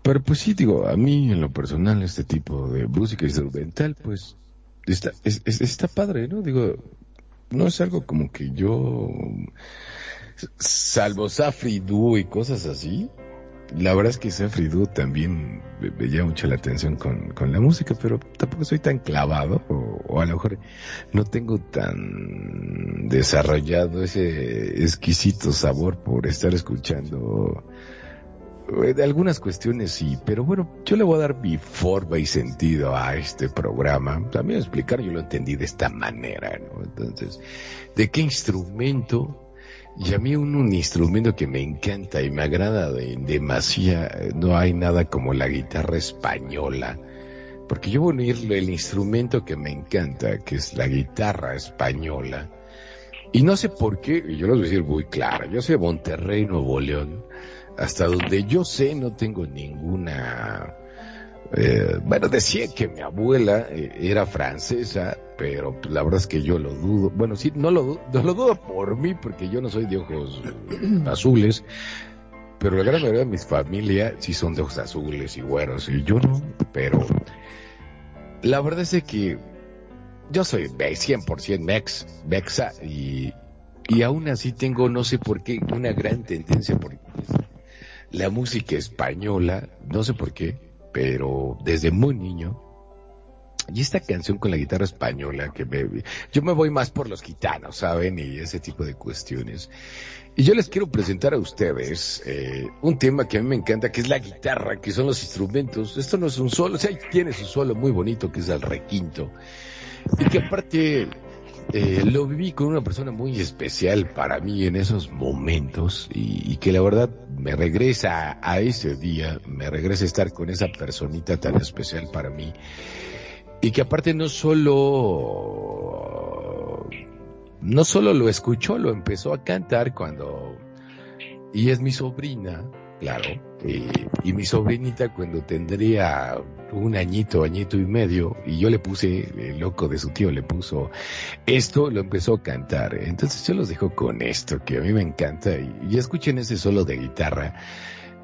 Pero pues sí, digo, a mí en lo personal este tipo de música instrumental, pues está, es- es- está padre, ¿no? Digo, no es algo como que yo, salvo Safri Duo y cosas así, la verdad es que Safri Duo también me, me llama mucho la atención con, con la música, pero tampoco soy tan clavado, o, o a lo mejor no tengo tan desarrollado ese exquisito sabor por estar escuchando eh, de algunas cuestiones sí, pero bueno, yo le voy a dar mi forma y sentido a este programa. También explicar, yo lo entendí de esta manera, ¿no? Entonces, ¿de qué instrumento? Y a mí un, instrumento que me encanta y me agrada de, demasiado, no hay nada como la guitarra española. Porque yo voy a unir el instrumento que me encanta, que es la guitarra española. Y no sé por qué, y yo lo voy a decir muy claro, yo soy de Monterrey, Nuevo León, hasta donde yo sé no tengo ninguna... eh, bueno, decía que mi abuela eh, era francesa, pero la verdad es que yo lo dudo. Bueno, sí, no lo, no lo dudo por mí, porque yo no soy de ojos <clears throat> azules, pero la gran mayoría de mis familia sí son de ojos azules y güeros, y yo no, pero la verdad es que yo soy me- 100% mex, mexa, y, y aún así tengo, no sé por qué, una gran tendencia por la música española, no sé por qué, pero desde muy niño, y esta canción con la guitarra española, que me, yo me voy más por los gitanos, ¿saben? Y ese tipo de cuestiones. Y yo les quiero presentar a ustedes eh, un tema que a mí me encanta, que es la guitarra, que son los instrumentos. Esto no es un solo, o sea, tiene su solo muy bonito, que es el requinto. Y que aparte eh, lo viví con una persona muy especial para mí en esos momentos y, que la verdad me regresa a ese día, me regresa a estar con esa personita tan especial para mí. Y que aparte no solo no solo lo escuchó, lo empezó a cantar cuando y es mi sobrina, claro, y, y mi sobrinita cuando tendría un añito, añito y medio, y yo le puse, el loco de su tío le puso esto, lo empezó a cantar. Entonces yo los dejo con esto, que a mí me encanta, y, escuchen ese solo de guitarra.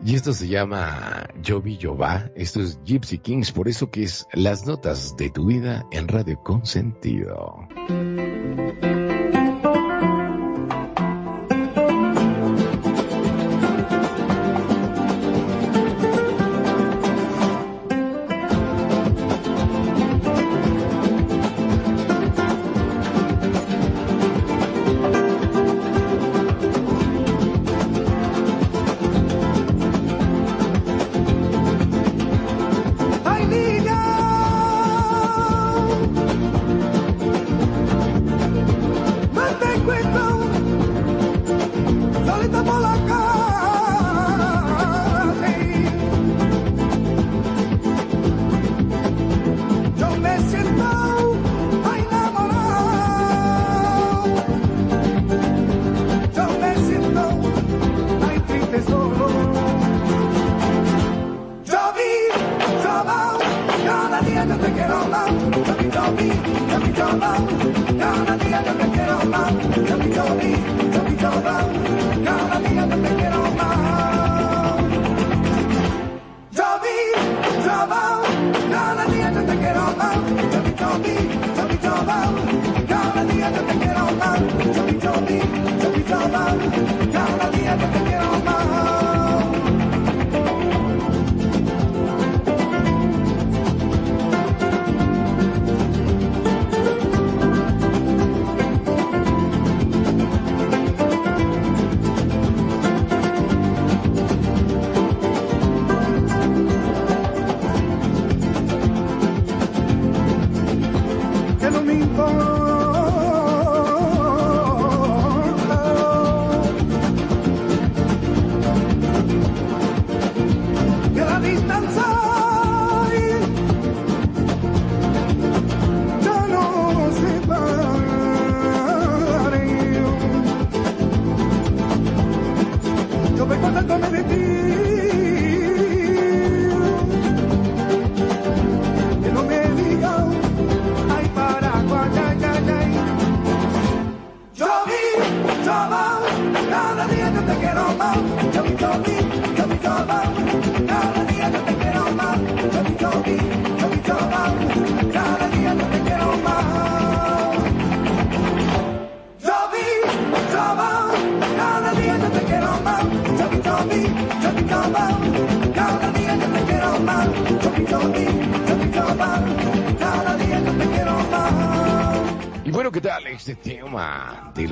Y esto se llama Yo vi, yo va. Esto es Gypsy Kings, por eso que es las notas de tu vida en Radio Consentido.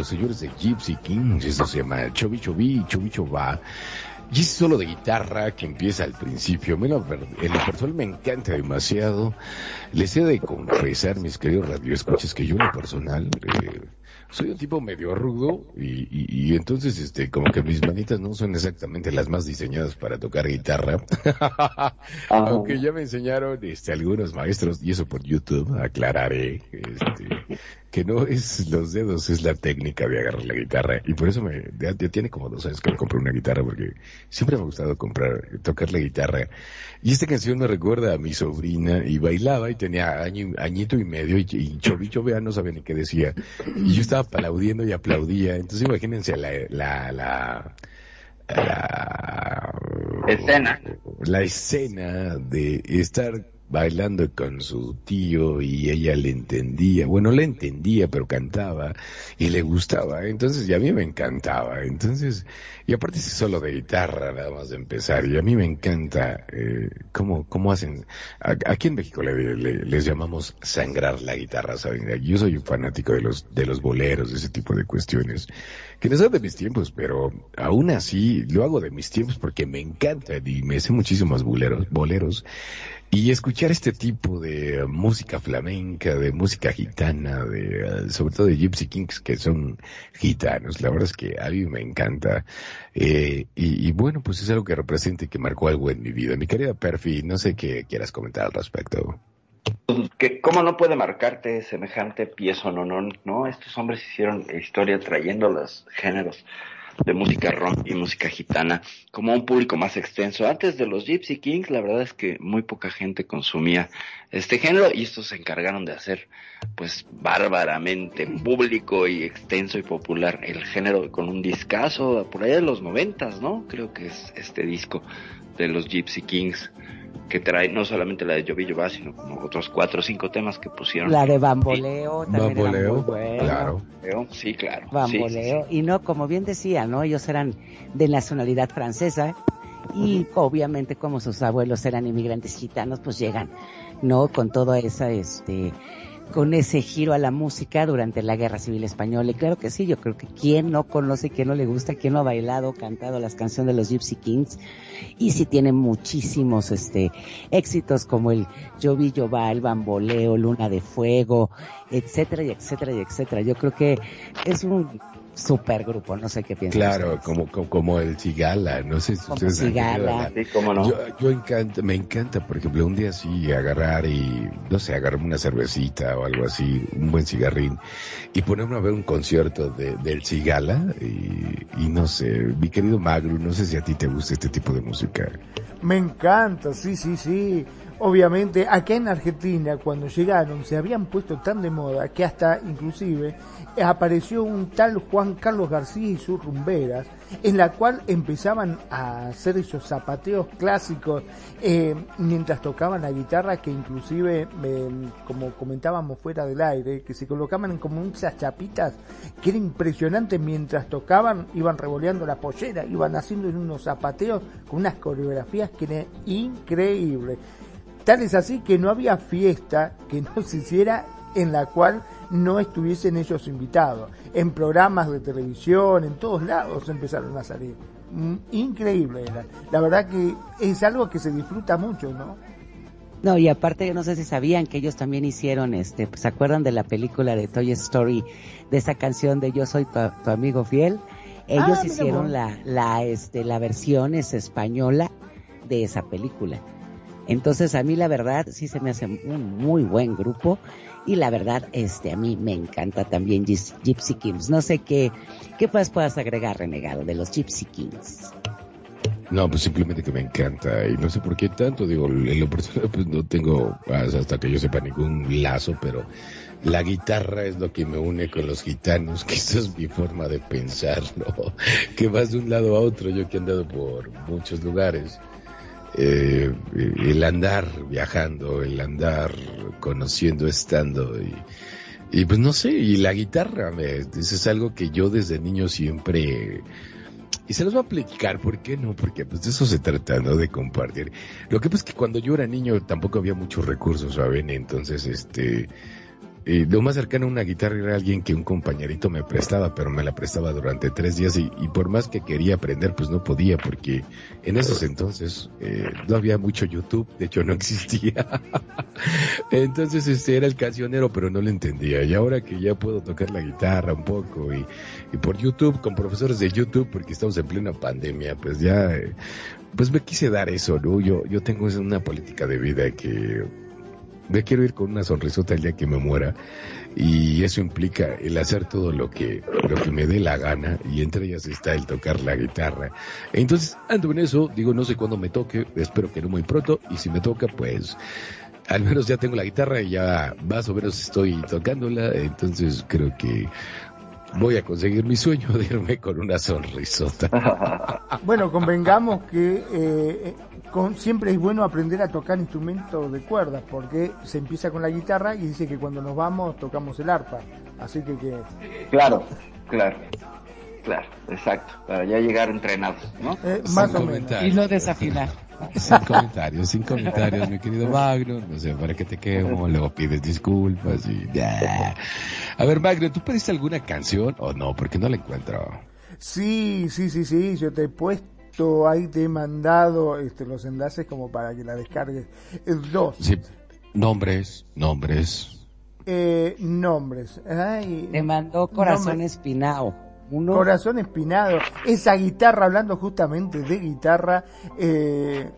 Los señores de Gypsy Kings? Esto se llama Chobi Chobi, Chobi Choba. Y es solo de guitarra que empieza al principio. Lo- en lo personal me encanta demasiado. Les he de confesar, mis queridos radioescuchas, que yo en lo personal eh, soy un tipo medio rudo y, y- y entonces este como que mis manitas no son exactamente las más diseñadas para tocar guitarra. <laughs> Aunque ya me enseñaron este algunos maestros y eso por YouTube, aclararé este que no es los dedos, es la técnica de agarrar la guitarra. Y por eso me, ya, ya tiene como dos años que me compré una guitarra porque siempre me ha gustado comprar, tocar la guitarra. Y esta canción me recuerda a mi sobrina y bailaba y tenía año, añito y medio y, y chovicho vea no sabía ni qué decía. Y yo estaba aplaudiendo y aplaudía. Entonces imagínense la, la, la, la Escena. la escena de estar bailando con su tío y ella le entendía, bueno, le entendía, pero cantaba y le gustaba, entonces, y a mí me encantaba, entonces, y aparte es solo de guitarra nada más de empezar, y a mí me encanta eh, cómo, cómo hacen, aquí en México le- les llamamos sangrar la guitarra, ¿saben? Yo soy un fanático de los, de los boleros, de ese tipo de cuestiones, que no son de mis tiempos, pero aún así lo hago de mis tiempos porque me encanta y me sé muchísimos boleros, boleros. Y escuchar este tipo de música flamenca, de música gitana, de, eh, sobre todo de Gypsy Kings, que son gitanos, la verdad es que a mí me encanta. Eh, y, bueno, pues es algo que representa y que marcó algo en mi vida. Mi querida Perfi, no sé qué quieras comentar al respecto. que cómo no puede marcarte semejante piezo no no no estos hombres hicieron historia trayendo los géneros de música rock y música gitana como un público más extenso. Antes de los Gypsy Kings la verdad es que muy poca gente consumía este género y estos se encargaron de hacer pues bárbaramente público y extenso y popular el género con un discazo por allá de los noventas no creo que es este disco de los Gypsy Kings que trae no solamente la de Jovillo Va, sino como otros cuatro o cinco temas que pusieron. La de Bamboleo también era Bamboleo, muy buena. claro. Sí, claro. Sí, Bamboleo. Y no, como bien decía, ¿no? Ellos eran de nacionalidad francesa y obviamente como sus abuelos eran inmigrantes gitanos, pues llegan, ¿no? Con toda esa, este, con ese giro a la música durante la Guerra Civil Española. Y claro que sí, yo creo que quién no conoce, quién no le gusta, quién no ha bailado, cantado las canciones de los Gypsy Kings. Y sí tiene muchísimos, este, éxitos como el Yo vi, yo va, el Bamboleo, Luna de Fuego, etcétera y etcétera y etcétera. Yo creo que es un super grupo, no sé qué piensan Claro, como, como, como el Cigala, no sé si Como ustedes Cigala. Sí, cómo no. Yo, yo encanta, me encanta, por ejemplo, un día así agarrar y, no sé, agarrarme una cervecita o algo así, un buen cigarrín, y ponerme a ver un concierto de, del Cigala, y, y no sé, mi querido Magro, no sé si a ti te gusta este tipo de música. Me encanta, sí, sí, sí. Obviamente, acá en Argentina, cuando llegaron, se habían puesto tan de moda que hasta, inclusive, apareció un tal Juan Carlos García y sus rumberas, en la cual empezaban a hacer esos zapateos clásicos eh, mientras tocaban la guitarra, que inclusive, eh, como comentábamos fuera del aire, que se colocaban como esas chapitas, que era impresionante mientras tocaban, iban revoleando la pollera, iban haciendo unos zapateos con unas coreografías que eran increíbles. Tal es así que no había fiesta que no se hiciera en la cual no estuviesen ellos invitados. En programas de televisión, en todos lados empezaron a salir. Mm, Increíble era. La verdad que es algo que se disfruta mucho, ¿no? No, y aparte, no sé si sabían que ellos también hicieron, este, ¿se acuerdan de la película de Toy Story, de esa canción de Yo soy tu, tu amigo fiel? Ellos Ah, hicieron la, la, este, la versión es española de esa película. Entonces, a mí la verdad sí se me hace un muy buen grupo y la verdad, este, a mí me encanta también Gis- Gypsy Kings. No sé qué, qué más puedas agregar, renegado, de los Gypsy Kings. No, pues simplemente que me encanta y no sé por qué tanto, digo, en lo personal pues no tengo hasta que yo sepa ningún lazo, pero la guitarra es lo que me une con los gitanos, <laughs> que esa es mi forma de pensarlo, <laughs> que vas de un lado a otro, yo que he andado por muchos lugares. Eh, el andar viajando, el andar conociendo, estando y, y pues no sé, y la guitarra, me, eso es algo que yo desde niño siempre y se los voy a platicar, ¿por qué no? Porque pues de eso se trata, ¿no? De compartir. Lo que pasa es que cuando yo era niño tampoco había muchos recursos, ¿saben? Entonces, este, eh, lo más cercano a una guitarra era alguien que un compañerito me prestaba, pero me la prestaba durante tres días y, y por más que quería aprender, pues no podía porque en esos entonces eh, no había mucho YouTube, de hecho no <laughs> existía. entonces este era el cancionero, pero no lo entendía. Y ahora que ya puedo tocar la guitarra un poco y, por YouTube, con profesores de YouTube, porque estamos en plena pandemia, pues ya, eh, pues me quise dar eso, ¿no? Yo, yo tengo una política de vida que me quiero ir con una sonrisota el día que me muera y eso implica el hacer todo lo que lo que me dé la gana y entre ellas está el tocar la guitarra. Entonces ando en eso digo no sé cuándo me toque espero que no muy pronto y si me toca pues al menos ya tengo la guitarra y ya más o menos estoy tocándola entonces creo que voy a conseguir mi sueño de irme con una sonrisota. <laughs> Bueno, convengamos que eh, con, siempre es bueno aprender a tocar instrumentos de cuerdas, porque se empieza con la guitarra y dice que cuando nos vamos tocamos el arpa. Así que, que Claro, claro, claro, exacto, para ya llegar entrenados, ¿no? eh, Sin más o menos. comentarios. Y no desafinar. Sin comentarios, sin comentarios, mi querido Magno. No sé, para que te quemo, luego pides disculpas y ya. A ver, Magno, ¿tú pediste alguna canción o no? Porque no la encuentro. Sí, sí, sí, sí, yo te he puesto ahí, te he mandado este, los enlaces como para que la descargues. Dos, Sí, nombres, nombres. eh, nombres. Ay, Te mandó Corazón Nombre. Espinao. Uno, Corazón Espinado, esa guitarra, hablando justamente de guitarra, eh,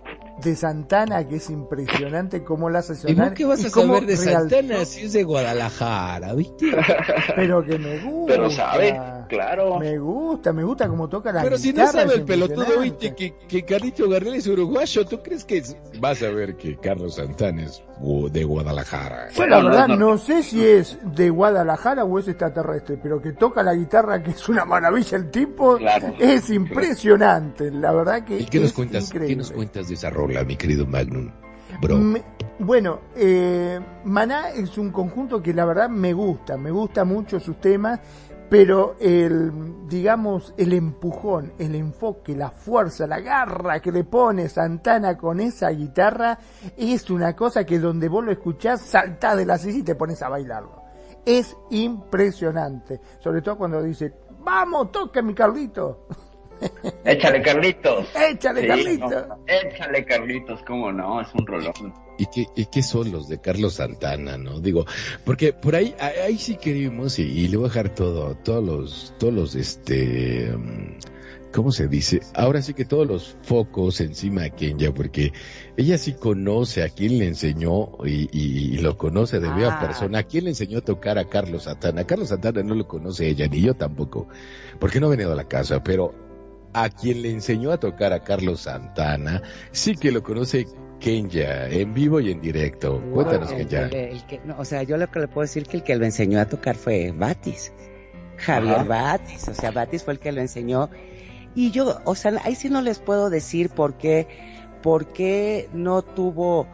de Santana, que es impresionante cómo la hace ¿Y vos qué vas a saber de realzó, Santana si es de Guadalajara, viste? <laughs> Pero que me gusta. Pero sabe, claro. Me gusta, me gusta cómo toca la Pero si no sabe el pelotudo, viste, que, que Carlito Garnel es uruguayo, ¿tú crees que es- vas a ver que Carlos Santana es de Guadalajara? Yo la verdad no, sé si es de Guadalajara o es extraterrestre, pero que toca la guitarra, que es una maravilla el tipo, Claro. es impresionante. La verdad que ¿Y qué nos cuentas, increíble. qué nos cuentas de esa rola, mi querido Magnum? Bro. Me- bueno, eh, Maná es un conjunto que la verdad me gusta, me gusta mucho sus temas, pero el, digamos, el empujón, el enfoque, la fuerza, la garra que le pone Santana con esa guitarra es una cosa que donde vos lo escuchás saltás de la silla y te pones a bailarlo. Es impresionante, sobre todo cuando dice, vamos, toca mi Carlito, Échale Carlitos. <laughs> échale Sí, Carlito. no, échale Carlitos, cómo no, es un rolón. ¿Y qué, ¿Y qué son los de Carlos Santana, no? Digo, porque por ahí, ahí sí queremos y, y le voy a dejar todo, todos los, todos los, este, mm, ¿cómo se dice? Ahora sí que todos los focos encima de Kenya, porque ella sí conoce a quién le enseñó y, y- y lo conoce de viva Ah. persona. ¿A quién le enseñó a tocar a Carlos Santana? Carlos Santana no lo conoce ella, ni yo tampoco, porque no ha venido a la casa, pero a quien le enseñó a tocar a Carlos Santana, sí que lo conoce Kenya, en vivo y en directo. Cuéntanos, Kenya. el- el que- no, o sea, yo lo que le puedo decir que el que lo enseñó a tocar fue Batis. Javier Ajá. Batis. O sea, Batis fue el que lo enseñó. Y yo, o sea, ahí sí no les puedo decir por qué, por qué no tuvo,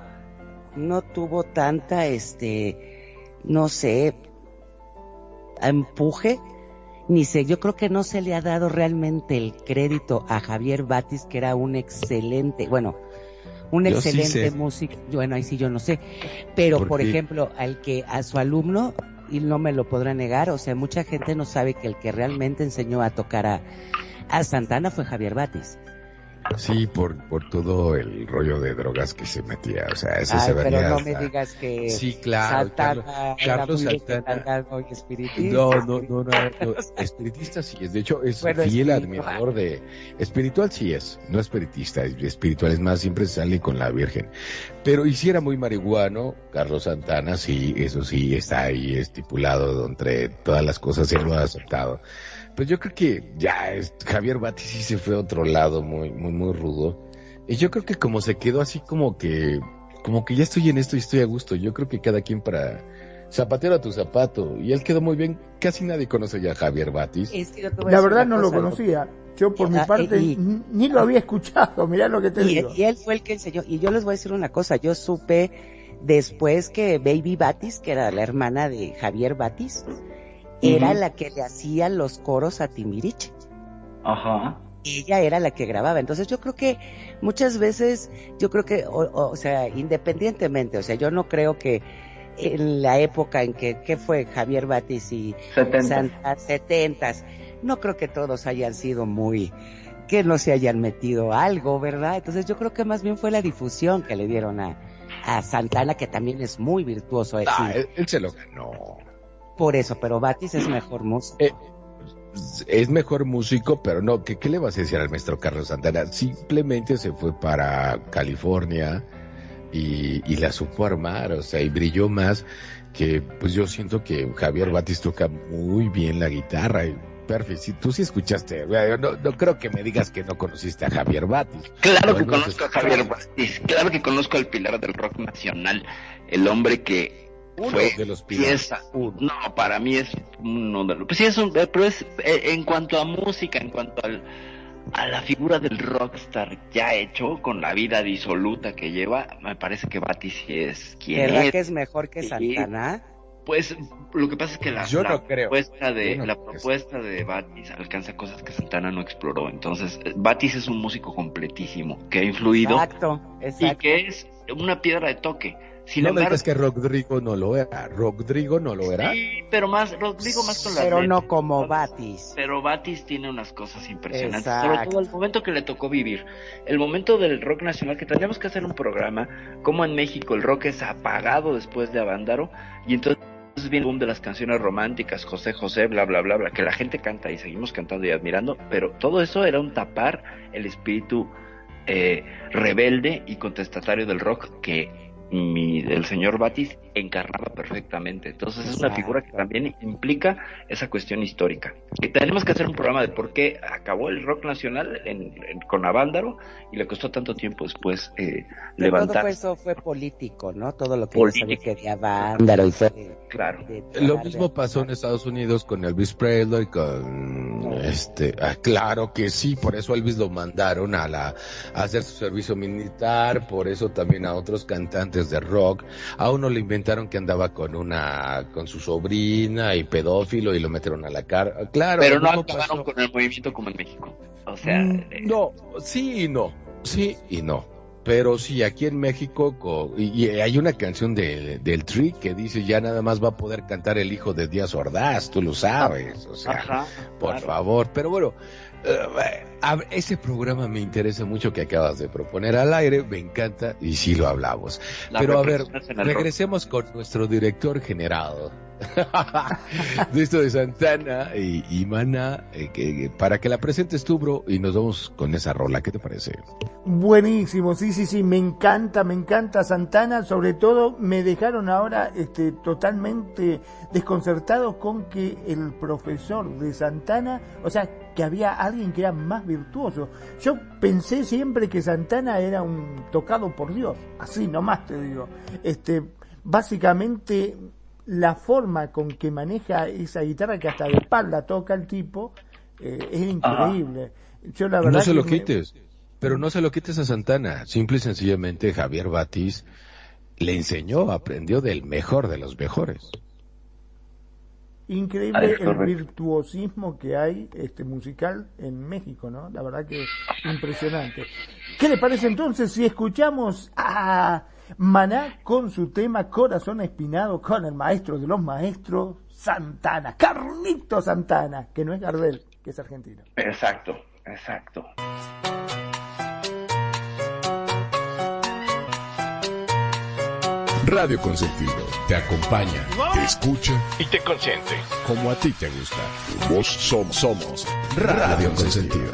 no tuvo tanta, este, no sé, empuje. Ni sé, yo creo que no se le ha dado realmente el crédito a Javier Batis, que era un excelente, bueno, un Yo excelente músico. Bueno, ahí sí yo no sé. Pero, por Porque- ejemplo, al que, a su alumno, y no me lo podrá negar, o sea, mucha gente no sabe que el que realmente enseñó a tocar a, a Santana fue Javier Batis. Sí, por, por todo el rollo de drogas que se metía. O sea, eso Ay, se pero venía no hasta- me digas que Sí, claro. Santana Carlos, Carlos Santana. No, no, no, no, no. Espiritista sí es. De hecho, es Bueno, fiel admirador de. Espiritual sí es. No espiritista. es Espiritual es más, siempre sale con la Virgen. Pero hiciera muy marihuano, Carlos Santana, sí, eso sí está ahí estipulado entre todas las cosas, él lo ha aceptado. Pues yo creo que ya es, Javier Batis sí se fue a otro lado muy, muy, muy rudo. Y yo creo que como se quedó así como que, como que ya estoy en esto y estoy a gusto. Yo creo que cada quien para, zapatero a tu zapato. Y él quedó muy bien. Casi nadie conoce ya a Javier Batis. Es que La verdad no lo conocía. Yo por mi Ah, parte y- ni lo había escuchado, mirá lo que te Y, digo. y él fue el que enseñó. Y yo les voy a decir una cosa, yo supe después que Baby Batis, que era la hermana de Javier Batis, era la que le hacía los coros a Timbiriche. Ajá. Ella era la que grababa. Entonces yo creo que muchas veces, yo creo que, o, o sea, independientemente, o sea, yo no creo que en la época en que, ¿qué fue Javier Batis y 70. Santa, setentas, no creo que todos hayan sido muy, que no se hayan metido algo, ¿verdad? Entonces yo creo que más bien fue la difusión que le dieron a, a Santana, que también es muy virtuoso. eh, Ah, él se lo ganó. Por eso, pero Batis es mejor músico. Eh, es mejor músico, pero no, ¿qué, ¿qué le vas a decir al maestro Carlos Santana? Simplemente se fue para California y, y la supo armar, o sea, y brilló más que, pues yo siento que Javier Batis toca muy bien la guitarra. Y, perfecto, si tú sí escuchaste, no, no creo que me digas que no conociste a Javier Batis. Claro que conozco a Javier Batis, claro que conozco al pilar del rock nacional, el hombre que Uno fue de los pilares. pieza. No, para mí es uno de los. Pues sí, es un. Pero es. eh, En cuanto a música, en cuanto al, a la figura del rockstar ya hecho, con la vida disoluta que lleva, me parece que Batis sí es quien ¿Verdad es. que es mejor que. Santana? Pues lo que pasa es que la, Yo la no creo. propuesta de Yo no la propuesta de Batis alcanza cosas que Santana no exploró. Entonces, Batis es un músico completísimo que ha influido Exacto, y que es una piedra de toque. Sin no me embargo, digas que Rodrigo no lo era. Rodrigo no lo era. sí, pero más Rodrigo más con la Pero no como Batis. Pero Batis tiene unas cosas impresionantes, Exacto. sobre todo el momento que le tocó vivir, el momento del rock nacional, que tendríamos que hacer un programa, como en México el rock es apagado después de Avándaro, y entonces viene el boom de las canciones románticas, José José, bla, bla, bla, bla, que la gente canta y seguimos cantando y admirando, pero todo eso era un tapar el espíritu eh, rebelde y contestatario del rock que mi, el señor Batis encarnaba perfectamente. Entonces es una figura que también implica esa cuestión histórica. Y tenemos que hacer un programa de por qué acabó el rock nacional en, en- con Avándaro y le costó tanto tiempo después eh, Todo levantar. fue eso fue político, ¿no? Todo lo que que y fue de- Claro. de Lo mismo de- pasó en Estados Unidos con Elvis Presley, con este, ah, claro que sí, por eso Elvis lo mandaron a la a hacer su servicio militar, por eso también a otros cantantes de rock, a uno le inventaron que andaba con una con su sobrina y pedófilo y lo metieron a la cárcel. Claro, Pero no acabaron pasó. con el movimiento como en México. O sea, Mm, eh, no, sí y no, sí y no. Pero sí, aquí en México, co- y, y hay una canción de, del Tri que dice ya nada más va a poder cantar el hijo de Díaz Ordaz, tú lo sabes, o sea, ajá, por claro. favor. Pero bueno, eh, ese programa me interesa mucho que acabas de proponer al aire, me encanta y sí lo hablamos. Pero a ver, rock. regresemos con nuestro director general. <laughs> de esto de Santana y, y Mana, eh, para que la presentes tú, bro, y nos vamos con esa rola, ¿qué te parece? Buenísimo, sí, sí, sí, me encanta, me encanta Santana, sobre todo me dejaron ahora este, totalmente desconcertado con que el profesor de Santana, o sea, que había alguien que era más virtuoso. Yo pensé siempre que Santana era un tocado por Dios, así nomás te digo. Este, básicamente la forma con que maneja esa guitarra que hasta de espalda toca el tipo eh, es increíble. Yo la verdad No se que lo me- quites, pero no se lo quites a Santana. Simple y sencillamente Javier Batis le enseñó, aprendió del mejor de los mejores. Ah, Increíble es el virtuosismo que hay este musical en México, ¿no? La verdad que impresionante. ¿Qué le parece entonces si escuchamos a Maná con su tema Corazón Espinado con el maestro de los maestros, Santana, Carlito Santana, que no es Gardel, que es argentino. Exacto, exacto. Radio Consentido te acompaña, te escucha Y te consiente. como a ti te gusta. Vos somos, somos Radio Consentido.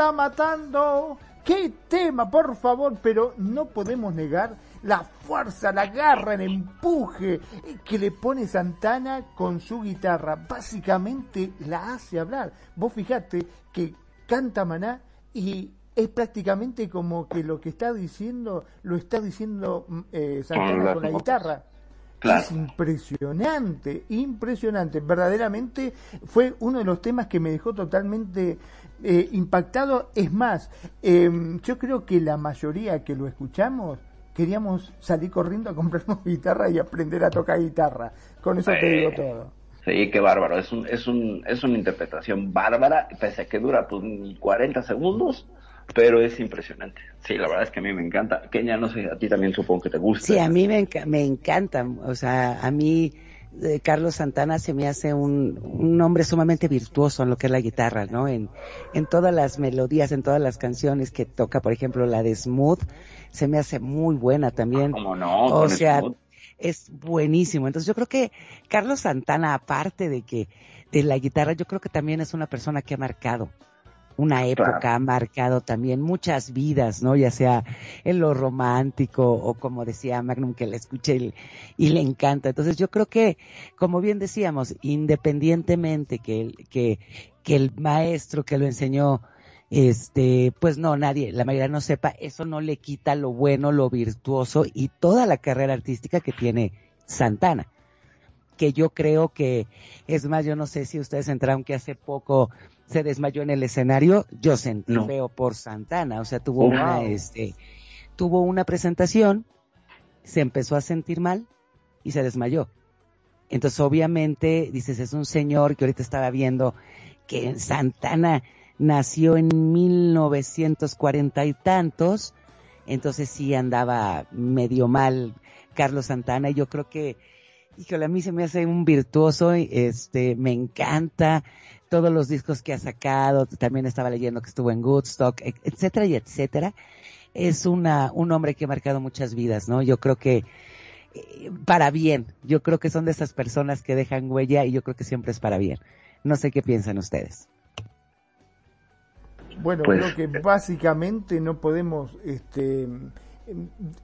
Está matando. Qué tema, por favor, pero no podemos negar la fuerza, la garra, el empuje que le pone Santana con su guitarra. Básicamente la hace hablar. Vos fijate que canta Maná y es prácticamente como que lo que está diciendo lo está diciendo mm, eh, Santana con la guitarra. Claro. Es impresionante, impresionante. Verdaderamente fue uno de los temas que me dejó totalmente eh, impactado. Es más, eh, yo creo que la mayoría que lo escuchamos queríamos salir corriendo a comprarnos <laughs> guitarra y aprender a tocar guitarra. Con eso te digo todo. Sí, qué bárbaro. Es, un, es, un, es una interpretación bárbara, pese a que dura pues ni 40 segundos, pero es impresionante. Sí, la verdad es que a mí me encanta. Kenia, no sé, a ti también supongo que te gusta. Sí, a mí me, enca- me encanta. O sea, a mí eh, Carlos Santana se me hace un, un hombre sumamente virtuoso en lo que es la guitarra, ¿no? En, en todas las melodías, en todas las canciones que toca, por ejemplo, la de Smooth, se me hace muy buena también. Como no, o sea, Smooth. es buenísimo. Entonces yo creo que Carlos Santana, aparte de que de la guitarra, yo creo que también es una persona que ha marcado una época, Claro. ha marcado también muchas vidas, ¿no? Ya sea en lo romántico o como decía Magnum que la escuché y, y le encanta. Entonces yo creo que, como bien decíamos, independientemente que el, que, que el maestro que lo enseñó este, pues no, nadie, la mayoría no sepa, eso no le quita lo bueno, lo virtuoso y toda la carrera artística que tiene Santana. Que yo creo que, es más, yo no sé si ustedes entraron que hace poco se desmayó en el escenario, yo sentí No. feo por Santana, o sea, tuvo Oh, una, wow. este, tuvo una presentación, se empezó a sentir mal y se desmayó. Entonces, obviamente, dices, es un señor que ahorita estaba viendo que Santana nació en 1940 y tantos, entonces sí andaba medio mal Carlos Santana y yo creo que, híjole, a mí se me hace un virtuoso, este, me encanta todos los discos que ha sacado, también estaba leyendo que estuvo en Woodstock, e- etcétera y etcétera. Es una, un hombre que ha marcado muchas vidas, ¿no? Yo creo que, eh, para bien, yo creo que son de esas personas que dejan huella y yo creo que siempre es para bien. No sé qué piensan ustedes. Bueno, Pues, creo que básicamente no podemos, este,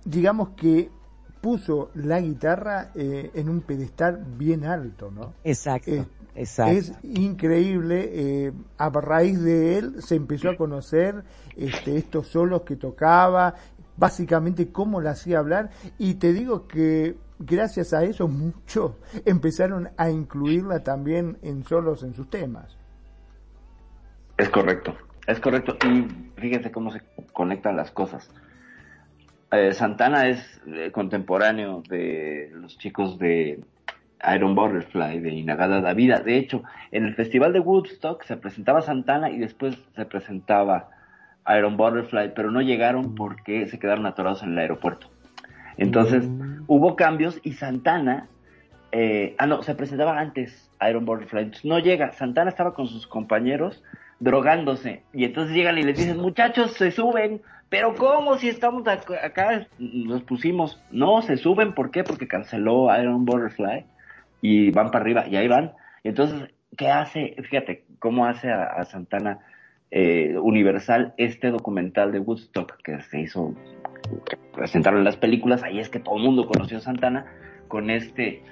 digamos que puso la guitarra eh, en un pedestal bien alto, ¿no? Exacto, Eh, exacto. Es increíble, eh, a raíz de él se empezó a conocer este, estos solos que tocaba, básicamente cómo la hacía hablar, y te digo que gracias a eso muchos empezaron a incluirla también en solos en sus temas. Es correcto, es correcto. Y fíjense cómo se conectan las cosas. Eh, Santana es eh, contemporáneo de los chicos de Iron Butterfly, de Inagada la Vida. De hecho, en el Festival de Woodstock se presentaba Santana y después se presentaba Iron Butterfly, pero no llegaron porque se quedaron atorados en el aeropuerto. Entonces, hubo cambios y Santana, eh, ah, no, se presentaba antes Iron Butterfly, entonces no llega. Santana estaba con sus compañeros drogándose y entonces llegan y les dicen, muchachos, se suben, pero ¿cómo si estamos ac- acá? Nos pusimos, no, se suben, ¿por qué? Porque canceló Iron Butterfly y van para arriba y ahí van. Entonces, ¿qué hace? Fíjate, ¿cómo hace a, Santana eh, Universal este documental de Woodstock que se hizo, que presentaron en las películas? Ahí es que todo el mundo conoció a Santana con este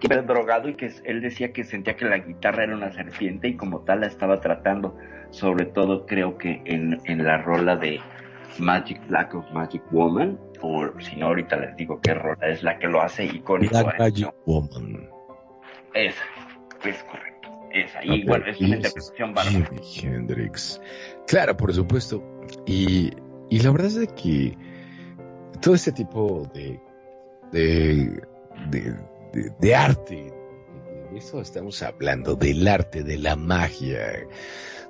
que drogado y que él decía que sentía que la guitarra era una serpiente y como tal la estaba tratando, sobre todo creo que en, en la rola de Magic Black of Magic Woman, o si no ahorita les digo qué rola es la que lo hace icónico. Black Magic ¿no? Woman. Esa, es correcto, esa. Y bueno, es una interpretación bárbara. Hendrix. Claro, por supuesto. Y, y la verdad es de que todo este tipo de, de, de, de- de arte, de eso estamos hablando, del arte, de la magia,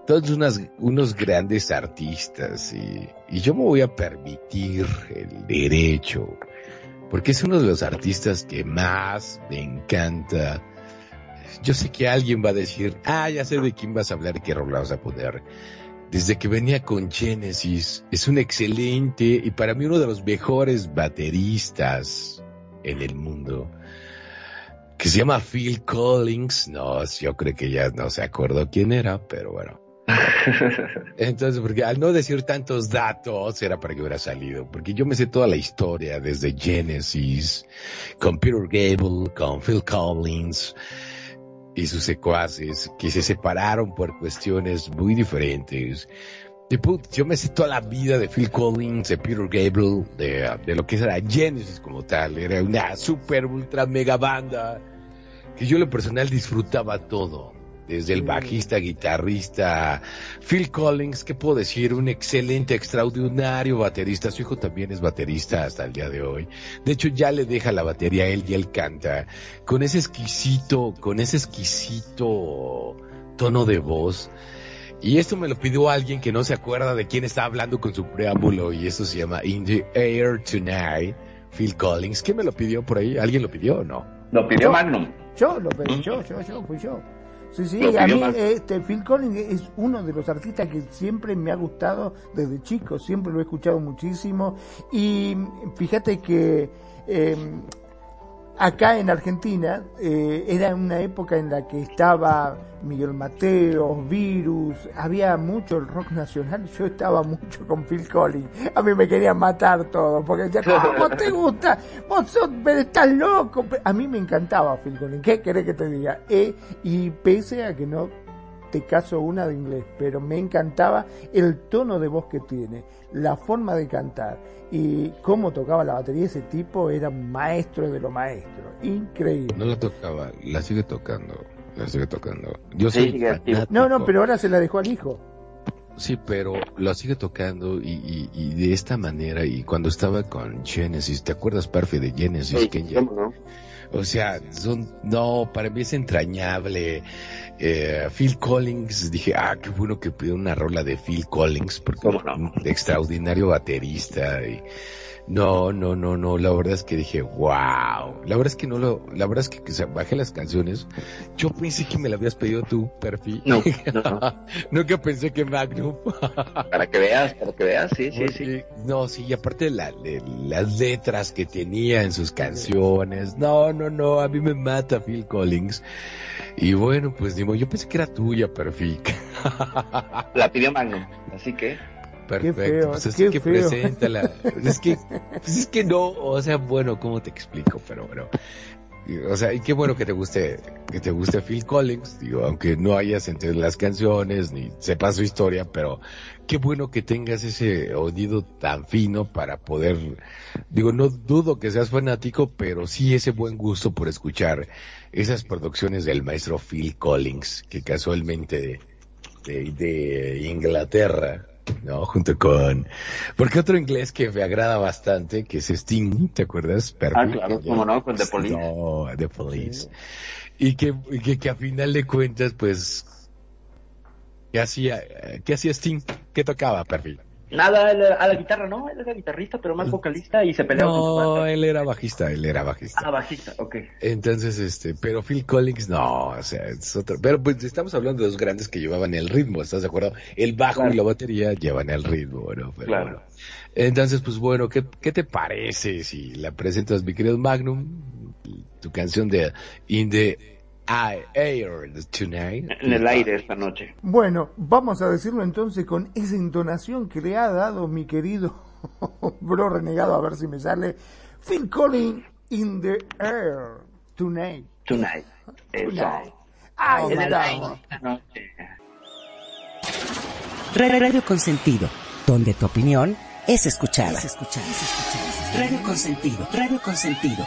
todos unas, unos grandes artistas y, yo me voy a permitir el derecho, porque es uno de los artistas que más me encanta. Yo sé que alguien va a decir, ah, ya sé de quién vas a hablar y qué rola vas a poner. Desde que venía con Genesis, es un excelente y para mí uno de los mejores bateristas en el mundo, que se llama Phil Collins. No, yo creo que ya no se acordó quién era, pero bueno. <laughs> Entonces, porque al no decir tantos datos, era para que hubiera salido. Porque yo me sé toda la historia, desde Genesis, con Peter Gable, con Phil Collins y sus secuaces, que se separaron por cuestiones muy diferentes. Y, put, yo me sé toda la vida de Phil Collins, de Peter Gable, de, de lo que era Genesis como tal. Era una super, ultra, mega banda que yo en lo personal disfrutaba todo desde el bajista, guitarrista, Phil Collins, ¿qué puedo decir? Un excelente, extraordinario baterista. Su hijo también es baterista hasta el día de hoy. De hecho, ya le deja la batería a él y él canta con ese exquisito, con ese exquisito tono de voz. Y esto me lo pidió alguien que no se acuerda de quién está hablando con su preámbulo y eso se llama In the Air Tonight, Phil Collins. ¿Quién me lo pidió por ahí? ¿Alguien lo pidió o no? Lo pidió Magnum. Yo lo pedí, yo, yo, yo, fui yo. Sí, sí, a mí más. este, Phil Collins es uno de los artistas que siempre me ha gustado desde chico, siempre lo he escuchado muchísimo y fíjate que eh, acá en Argentina eh, era una época en la que estaba Miguel Mateo, Virus, había mucho el rock nacional, yo estaba mucho con Phil Collins, a mí me querían matar todo, porque decía, ¿cómo te <laughs> gusta? Vos sos, pero estás loco, a mí me encantaba Phil Collins, ¿qué querés que te diga? Eh, y pese a que no te caso una de inglés, pero me encantaba el tono de voz que tiene, la forma de cantar y cómo tocaba la batería. Ese tipo era un maestro de lo maestro, increíble. No la tocaba, la sigue tocando, la sigue tocando. Yo Sí, soy. No, no, pero ahora se la dejó al hijo. Sí, pero la sigue tocando y, y, y de esta manera. Y cuando estaba con Genesis, ¿te acuerdas, Parfe, de Genesis? Sí, que ya- ¿cómo no? O sea, son, no, para mí es entrañable. Eh, Phil Collins, dije, ah, qué bueno que pidió una rola de Phil Collins, porque extraordinario baterista. Y, no, no, no, no, la verdad es que dije, wow. La verdad es que no lo, la verdad es que, que se bajé las canciones. Yo pensé que me la habías pedido tú, Perfi. No, <laughs> no, no. Nunca pensé que Magnum. Para que veas, para que veas, sí, sí, sí. No, sí, y aparte la, de las letras que tenía en sus canciones. No, no, no, a mí me mata Phil Collins. Y bueno, pues digo, yo pensé que era tuya, Perfic. <laughs> La pidió Magnum, así que Perfecto, feo, pues así qué que feo. preséntala. Es que, pues es que no, o sea, bueno, ¿cómo te explico? Pero bueno. O sea, y qué bueno que te guste, que te guste Phil Collins, digo, aunque no hayas entendido las canciones ni sepas su historia, pero qué bueno que tengas ese oído tan fino para poder, digo, no dudo que seas fanático, pero sí ese buen gusto por escuchar esas producciones del maestro Phil Collins, que casualmente de, de Inglaterra, ¿no? Junto con... Porque otro inglés que me agrada bastante, que es Sting, ¿te acuerdas? Ah, Perfi? claro, cómo no, con The Police. No, The Police. Y que, y que, que a final de cuentas, pues... ¿Qué hacía, qué hacía Sting? ¿Qué tocaba, Perfi? Nada, a la guitarra, ¿no? Él era guitarrista, pero más vocalista y se peleaba con su No, él era bajista, él era bajista. Ah, bajista, ok. Entonces, este, pero Phil Collins, no, o sea, es otro. Pero pues estamos hablando de los grandes que llevaban el ritmo, ¿estás de acuerdo? El bajo Claro. y la batería llevan el ritmo, ¿no? Pero Claro. bueno. Entonces, pues bueno, ¿qué, ¿qué te parece si la presentas, mi querido Magnum? Tu canción de In the I- Air Tonight. En el aire esta noche. Bueno, vamos a decirlo entonces con esa entonación que le ha dado mi querido <laughs> bro renegado, a ver si me sale. Phil Collins in the air tonight. Tonight. Tonight. Ahí En el aire estamos. esta noche. Radio Consentido, donde tu opinión es escuchada. Es escuchada. Radio Consentido, Radio Consentido.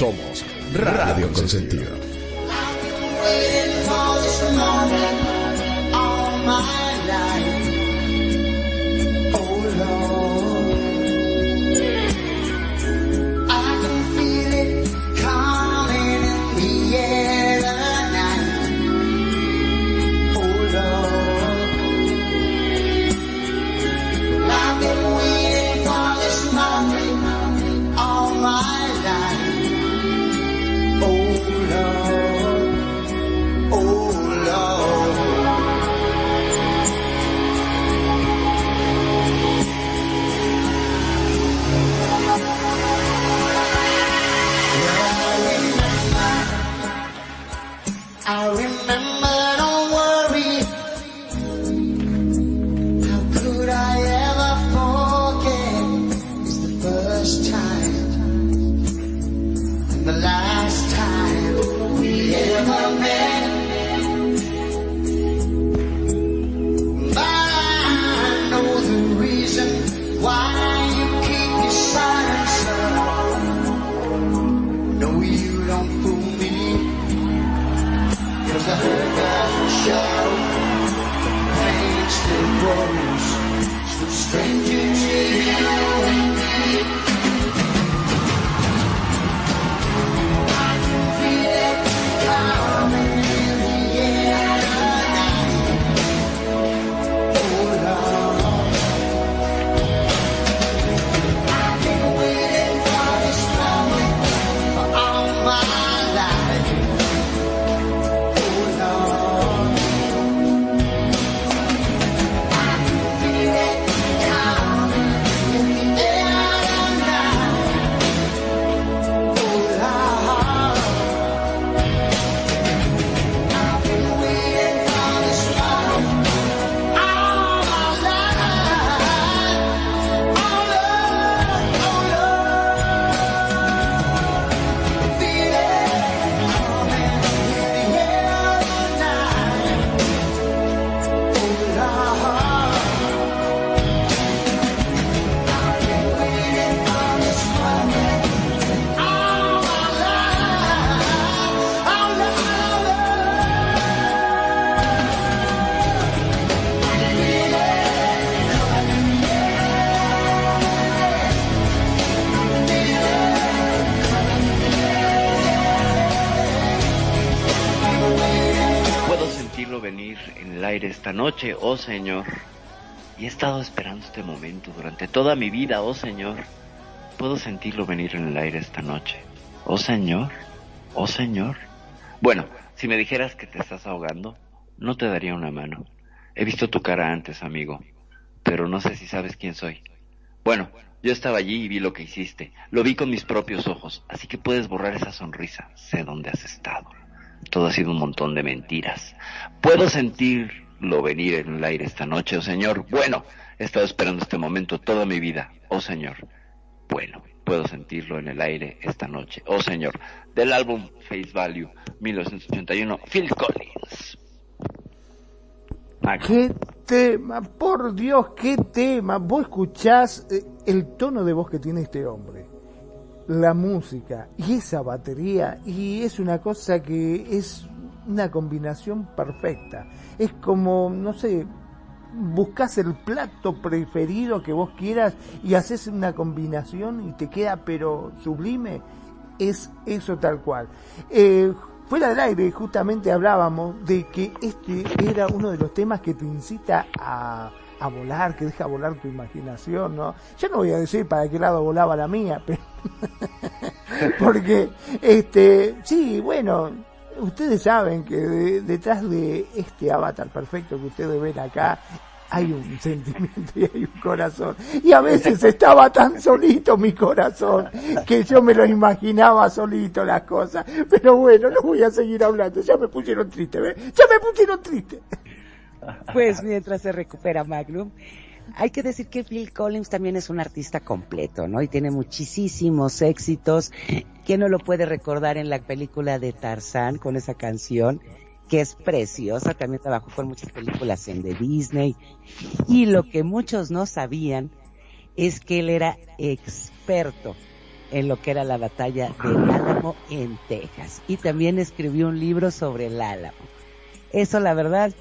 Somos, Radio Consentido. Oh Señor. Y he estado esperando este momento durante toda mi vida, oh Señor. Puedo sentirlo venir en el aire esta noche. Oh Señor, oh Señor. Bueno, si me dijeras que te estás ahogando, no te daría una mano. He visto tu cara antes, amigo, pero no sé si sabes quién soy. Bueno, yo estaba allí y vi lo que hiciste. Lo vi con mis propios ojos, así que puedes borrar esa sonrisa. Sé dónde has estado. Todo ha sido un montón de mentiras. Puedo sentirlo venir en el aire esta noche, oh Señor. Bueno, he estado esperando este momento toda mi vida, oh Señor. Bueno, puedo sentirlo en el aire esta noche, oh Señor. Del álbum Face Value 1981, Phil Collins. Max. Qué tema, por Dios, qué tema. Vos escuchás eh, el tono de voz que tiene este hombre, la música y esa batería, y es una cosa que es una combinación perfecta. Es como, no sé, buscas el plato preferido que vos quieras y haces una combinación y te queda pero sublime. Es eso tal cual. Eh, fuera del aire justamente hablábamos de que este era uno de los temas que te incita a, a volar, que deja volar tu imaginación, ¿no? Yo no voy a decir para qué lado volaba la mía, <laughs> pero porque este sí, bueno, ustedes saben que de- detrás de este avatar perfecto que ustedes ven acá hay un <laughs> sentimiento y hay un corazón. Y a veces estaba tan solito mi corazón que yo me lo imaginaba solito las cosas. Pero bueno, no voy a seguir hablando. Ya me pusieron triste, ¿ves? Ya me pusieron triste. Pues mientras se recupera Magnum, Hay que decir que Phil Collins también es un artista completo, ¿no? Y tiene muchísimos éxitos. que no lo puede recordar en la película de Tarzán con esa canción? que es preciosa, también trabajó con muchas películas en de Disney. Y lo que muchos no sabían es que él era experto en lo que era la batalla del Álamo en Texas. Y también escribió un libro sobre el Álamo. Eso la verdad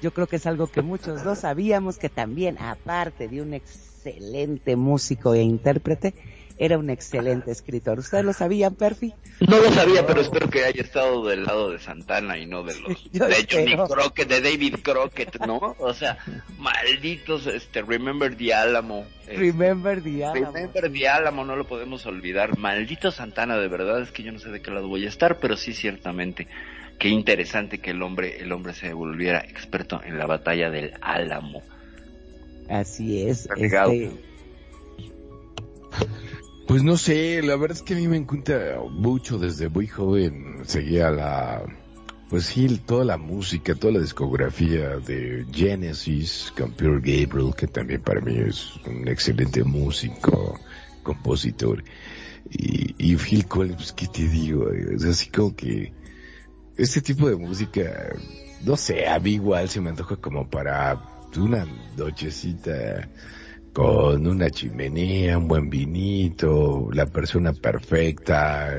yo creo que es algo que muchos no sabíamos, que también, aparte de un excelente músico e intérprete, era un excelente escritor. ¿Ustedes lo sabían, Perfi? No lo sabía, pero espero que haya estado del lado de Santana y no de los... <laughs> Yo de espero. Crockett, de David Crockett, ¿no? O sea, malditos, este, Remember the Alamo. eh, Remember the Álamo. Remember the Alamo, no lo podemos olvidar. Maldito Santana, de verdad, es que yo no sé de qué lado voy a estar, pero sí, ciertamente, qué interesante que el hombre, el hombre se volviera experto en la batalla del Álamo. Así es. Este, Pues no sé, la verdad es que a mí me encanta mucho desde muy joven. Seguía la, pues sí, toda la música, toda la discografía de Genesis, con Peter Gabriel, que también para mí es un excelente músico, compositor. Y, y Phil Collins, pues, ¿qué te digo? Es así como que este tipo de música, no sé, a mí igual se me antoja como para una nochecita con una chimenea, un buen vinito, la persona perfecta,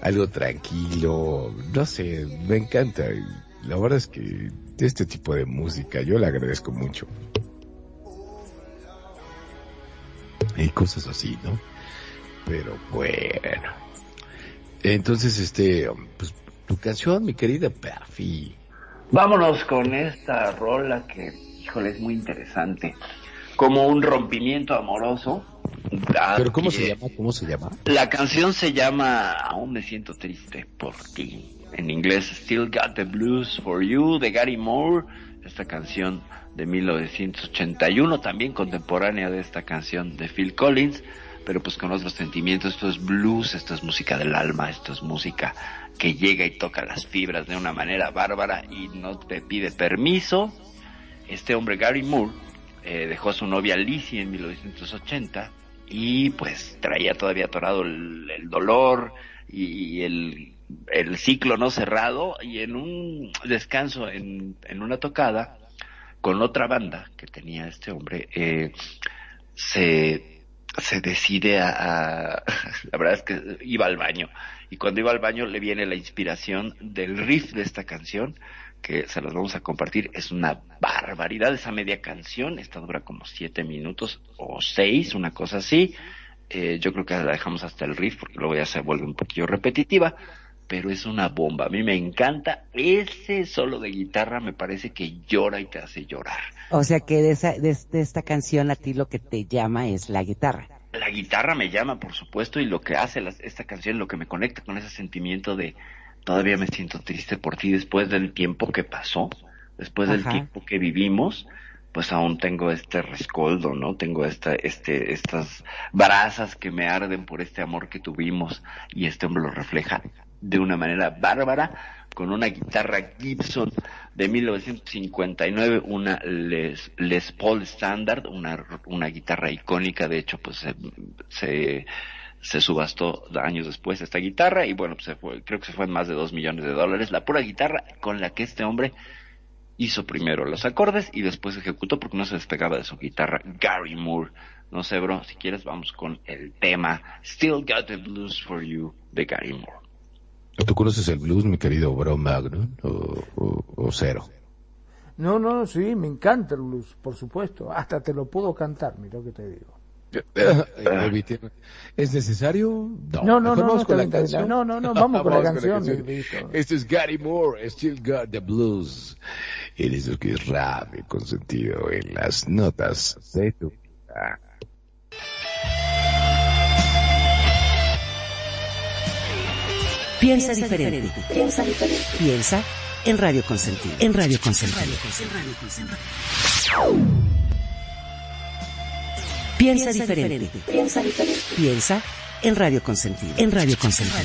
algo tranquilo, no sé, me encanta. La verdad es que este tipo de música yo le agradezco mucho. Y cosas así, ¿no? Pero bueno. Entonces, este, pues, tu canción, mi querida Perfi. Vámonos con esta rola que, híjole, es muy interesante. Como un rompimiento amoroso. Pero ¿cómo se llama? ¿Cómo se llama? La canción se llama Aún me siento triste por ti. En inglés, Still Got the Blues for You, de Gary Moore. Esta canción de 1981, también contemporánea de esta canción de Phil Collins, pero pues con otros sentimientos. Esto es blues, esto es música del alma, esto es música que llega y toca las fibras de una manera bárbara y no te pide permiso. Este hombre, Gary Moore, eh, dejó a su novia Lizzie en 1980 y pues traía todavía atorado el, dolor y el, el ciclo no cerrado y en un descanso en, en una tocada con otra banda que tenía este hombre eh, se, se decide a- <laughs> la verdad es que iba al baño y cuando iba al baño le viene la inspiración del riff de esta canción que se los vamos a compartir. Es una barbaridad esa media canción. Esta dura como siete minutos o seis, una cosa así. Eh, yo creo que la dejamos hasta el riff porque luego ya se vuelve un poquillo repetitiva. Pero es una bomba. A mí me encanta. Ese solo de guitarra me parece que llora y te hace llorar. o sea que de, esa, de esta canción a ti lo que te llama es la guitarra. La guitarra me llama, por supuesto, y lo que hace las- esta canción, lo que me conecta con ese sentimiento de todavía me siento triste por ti después del tiempo que pasó, después del tiempo que vivimos, pues aún tengo este rescoldo, ¿no? Tengo esta, este, estas brasas que me arden por este amor que tuvimos y este hombre lo refleja de una manera bárbara con una guitarra Gibson de 1959, una Les, Paul Standard, una, una guitarra icónica, de hecho, pues se, se, subastó años después esta guitarra y bueno, pues se fue, creo que se fue en más de dos millones de dólares, la pura guitarra con la que este hombre hizo primero los acordes y después ejecutó porque no se despegaba de su guitarra Gary Moore. No sé, bro, si quieres vamos con el tema Still Got the Blues for You de Gary Moore. ¿Tú conoces el blues, mi querido Bro Magno? ¿O, o- o cero? No, no, sí, me encanta el blues, por supuesto. Hasta te lo puedo cantar, mira lo que te digo. Eh, ¿Es necesario? No, no, no, Mejor vamos no, con la canción. No, no, no, vamos con la <laughs> canción, listo. Este es Gary Moore, Still Got the Blues. Él es el que es rap y consentido en las notas de tu vida. Piensa diferente. Piensa diferente. Piensa en Radio Consentido. En Radio Consentido. Piensa diferente. Piensa diferente. Piensa en Radio Consentido. En Radio Consentido.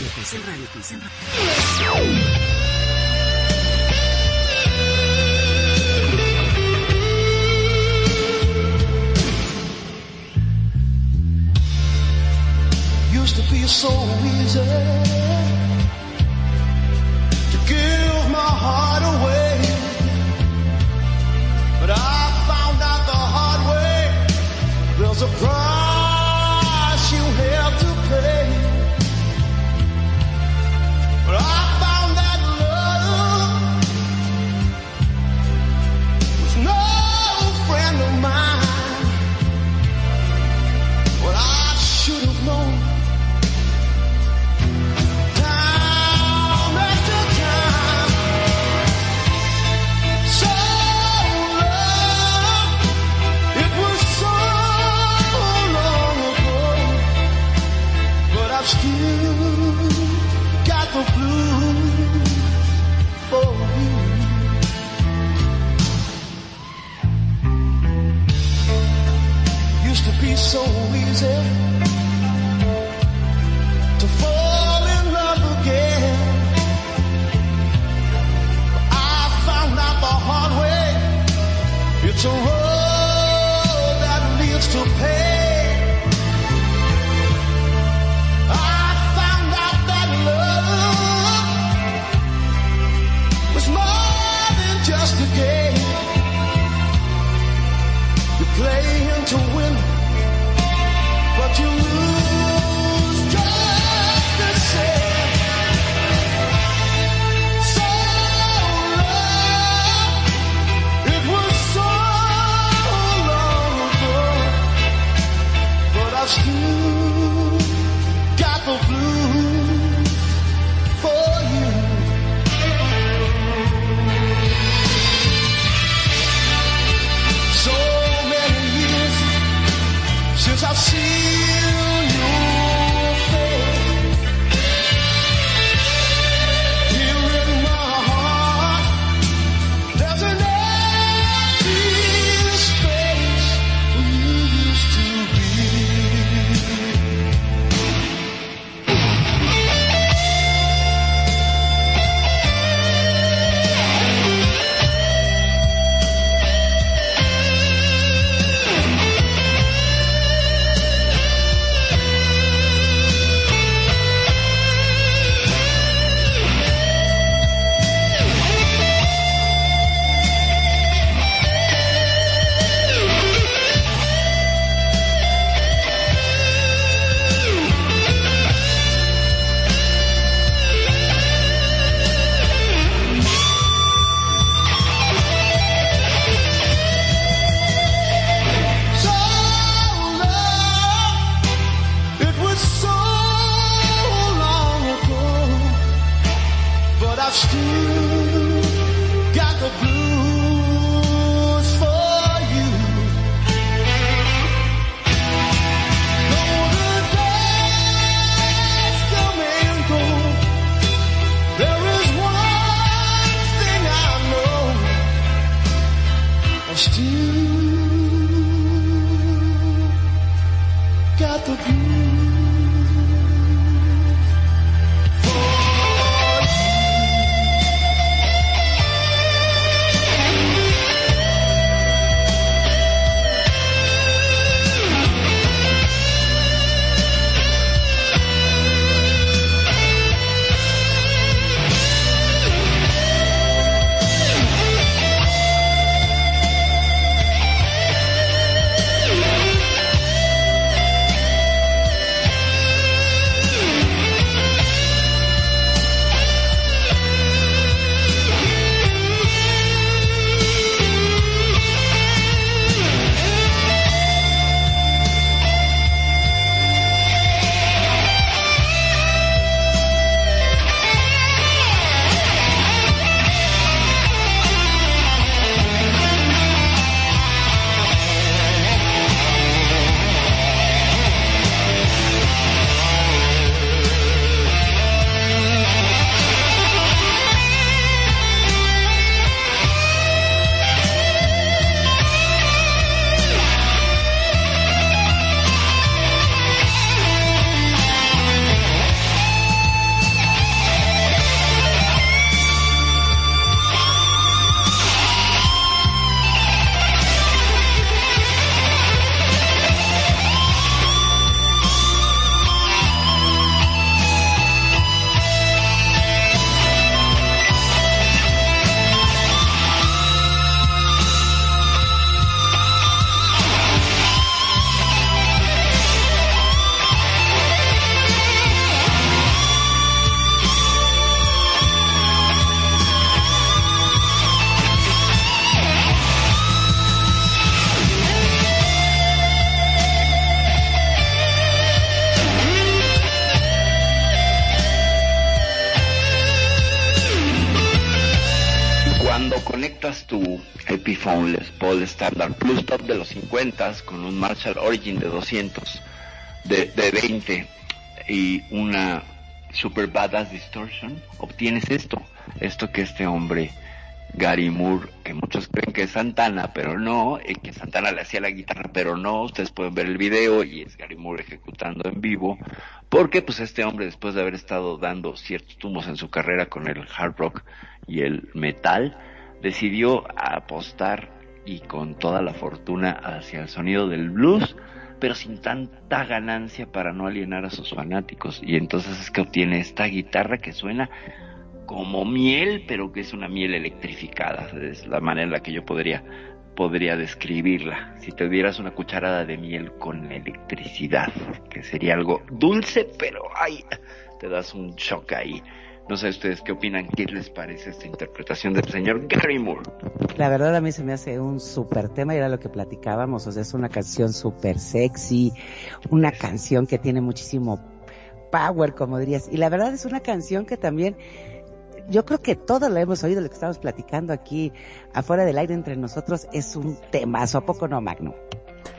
Used to be so easy. But I found out the hard way. There's a problem. so easy to fall in love again. I found out the hard way. It's a Marshall Origin de 200, de, de 20 y una Super Badass Distortion, obtienes esto, esto que este hombre Gary Moore, que muchos creen que es Santana, pero no, y que Santana le hacía la guitarra, pero no, ustedes pueden ver el video y es Gary Moore ejecutando en vivo, porque pues este hombre después de haber estado dando ciertos tumos en su carrera con el hard rock y el metal, decidió apostar y con toda la fortuna hacia el sonido del blues, pero sin tanta ganancia para no alienar a sus fanáticos. Y entonces es que obtiene esta guitarra que suena como miel, pero que es una miel electrificada. Es la manera en la que yo podría, podría describirla. Si te dieras una cucharada de miel con electricidad, que sería algo dulce, pero ay, te das un shock ahí. No sé ustedes qué opinan, qué les parece esta interpretación del señor Gary Moore. La verdad a mí se me hace un súper tema y era lo que platicábamos, o sea, es una canción súper sexy, una canción que tiene muchísimo power, como dirías, y la verdad es una canción que también yo creo que todos lo hemos oído, lo que estamos platicando aquí afuera del aire entre nosotros es un temazo, ¿a poco no, Magno?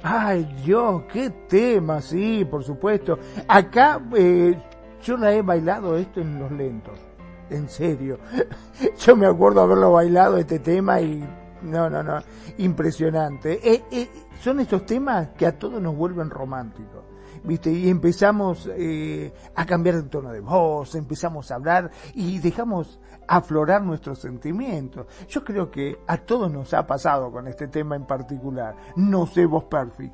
Ay, Dios, qué tema, sí, por supuesto. Acá eh, yo la he bailado esto en los lentos, en serio. <laughs> Yo me acuerdo haberlo bailado este tema y no, no, no, impresionante. Eh, eh, son estos temas que a todos nos vuelven románticos. ¿Viste? Y empezamos eh, a cambiar de tono de voz, empezamos a hablar y dejamos aflorar nuestros sentimientos. Yo creo que a todos nos ha pasado con este tema en particular. No sé vos, Perfi.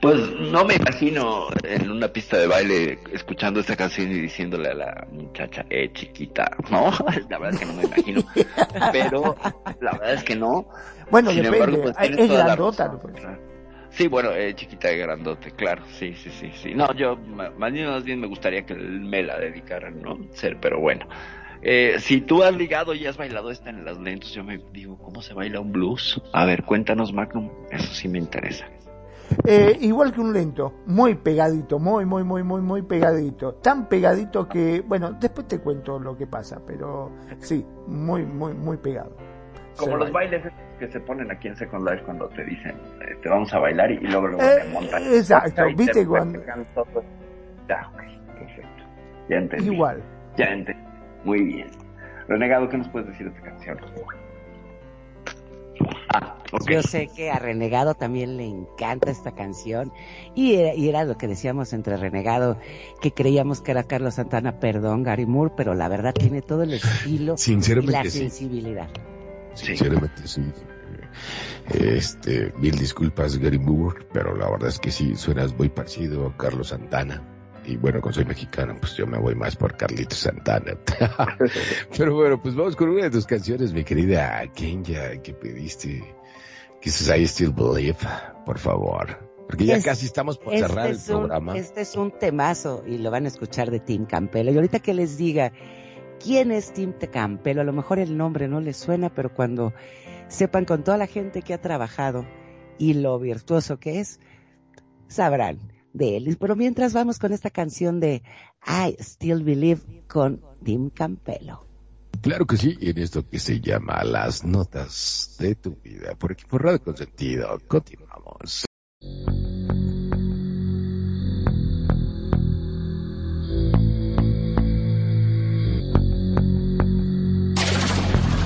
Pues no me imagino en una pista de baile escuchando esta canción y diciéndole a la muchacha, eh, chiquita, <laughs> no, la verdad es que no me imagino, pero la verdad es que no. Bueno, Sin depende, embargo, pues, es toda la grandota. pues. Sí, bueno, eh, chiquita y grandote, claro, sí, sí, sí, sí. No, yo más bien, más bien me gustaría que me la dedicara, ¿no? Ser, pero bueno. Eh, si tú has ligado y has bailado esta en las lentos, yo me digo, ¿cómo se baila un blues? A ver, cuéntanos, Magnum, eso sí me interesa. Eh, igual que un lento, muy pegadito, muy, muy, muy, muy, muy pegadito. Tan pegadito que, bueno, después te cuento lo que pasa, pero sí, muy, muy, muy pegado. Como Se los baila. bailes que se ponen aquí en Second Life cuando te dicen, eh, te vamos a bailar y, luego luego Eh, te montan. exacto, ¿viste cuando- todo. Ya, ok, perfecto. Ya entendí. Igual. Ya entendí. Muy bien. Renegado, ¿qué nos puedes decir de esta canción? Ah. Yo sé que a Renegado también le encanta esta canción y era, y era lo que decíamos entre Renegado, que creíamos que era Carlos Santana, perdón, Gary Moore, pero la verdad tiene todo el estilo y Sinceramente la sí. sensibilidad. Sinceramente sí. Este, mil disculpas Gary Moore, pero la verdad es que sí, suenas muy parecido a Carlos Santana. Y bueno, como soy mexicano, pues yo me voy más por Carlito Santana. <laughs> pero bueno, pues vamos con una de tus canciones, mi querida Kenya, que pediste. Que es I Still Believe, por favor. Porque ya Es- casi estamos por Este cerrar el un, programa. este es un temazo y lo van a escuchar de Tim Campelo. Y ahorita que les diga quién es Tim Campelo, a lo mejor el nombre no les suena, pero cuando sepan con toda la gente que ha trabajado y lo virtuoso que es, sabrán de él. Pero mientras vamos con esta canción de I Still Believe con Tim Campelo. Claro que sí, en esto que se llama Las Notas de tu Vida. Por aquí por Radio Consentido. Continuamos.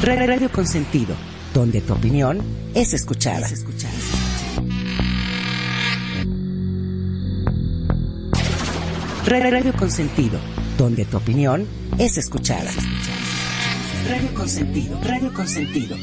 Radio Consentido, donde tu opinión es escuchada. Radio Consentido, donde tu opinión es escuchada. Radio Consentido, Radio Consentido.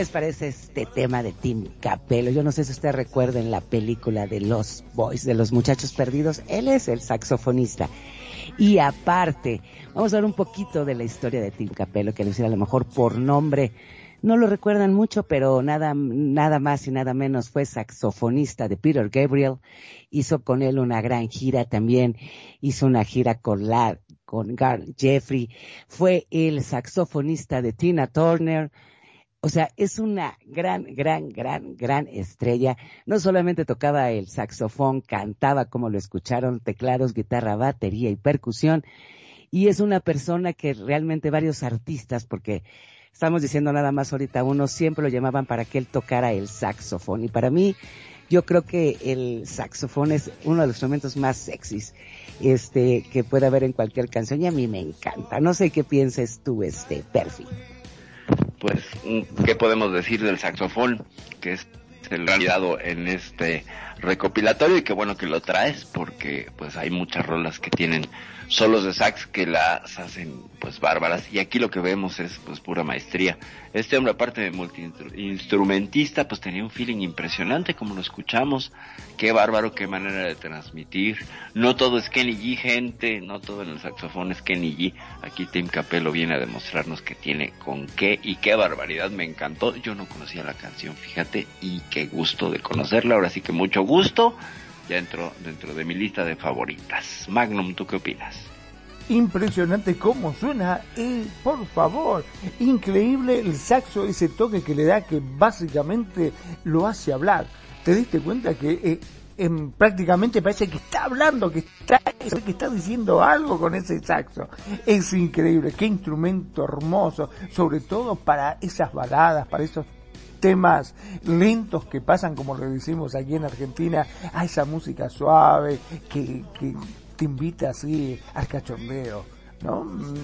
Les parece este tema de Tim Capello? Yo no sé si usted recuerda en la película de Los Boys, de los muchachos perdidos, él es el saxofonista. Y aparte, vamos a ver un poquito de la historia de Tim Capello, que decir a lo mejor por nombre no lo recuerdan mucho, pero nada, nada más y nada menos fue saxofonista de Peter Gabriel. Hizo con él una gran gira también. Hizo una gira con la, con Gar Jeffrey. Fue el saxofonista de Tina Turner. O sea, es una gran, gran, gran, gran estrella. No solamente tocaba el saxofón, cantaba como lo escucharon, teclados, guitarra, batería y percusión. Y es una persona que realmente varios artistas, porque estamos diciendo nada más ahorita, uno siempre lo llamaban para que él tocara el saxofón. Y para mí, yo creo que el saxofón es uno de los instrumentos más sexys este que puede haber en cualquier canción y a mí me encanta. No sé qué pienses tú, este, Perfi. Pues, ¿qué podemos decir del saxofón? Que es el realidad en este recopilatorio y qué bueno que lo traes porque pues hay muchas rolas que tienen solos de sax que las hacen pues bárbaras y aquí lo que vemos es pues pura maestría. Este hombre aparte de multiinstrumentista pues tenía un feeling impresionante como lo escuchamos. Qué bárbaro, qué manera de transmitir. No todo es Kenny G, gente, no todo en el saxofón es Kenny G. Aquí Tim Capello viene a demostrarnos que tiene con qué y qué barbaridad. Me encantó. Yo no conocía la canción, fíjate, y qué gusto de conocerla. Ahora sí que mucho gusto. Ya entró dentro de mi lista de favoritas. Magnum, ¿tú qué opinas? Impresionante cómo suena, eh, por favor, increíble el saxo, ese toque que le da que básicamente lo hace hablar. ¿Te diste cuenta que eh, em, prácticamente parece que está hablando, que está, que está diciendo algo con ese saxo? Es increíble, qué instrumento hermoso, sobre todo para esas baladas, para esos temas lentos que pasan, como lo decimos aquí en Argentina, a esa música suave que, que te invita así al cachondeo, ¿no? Mm,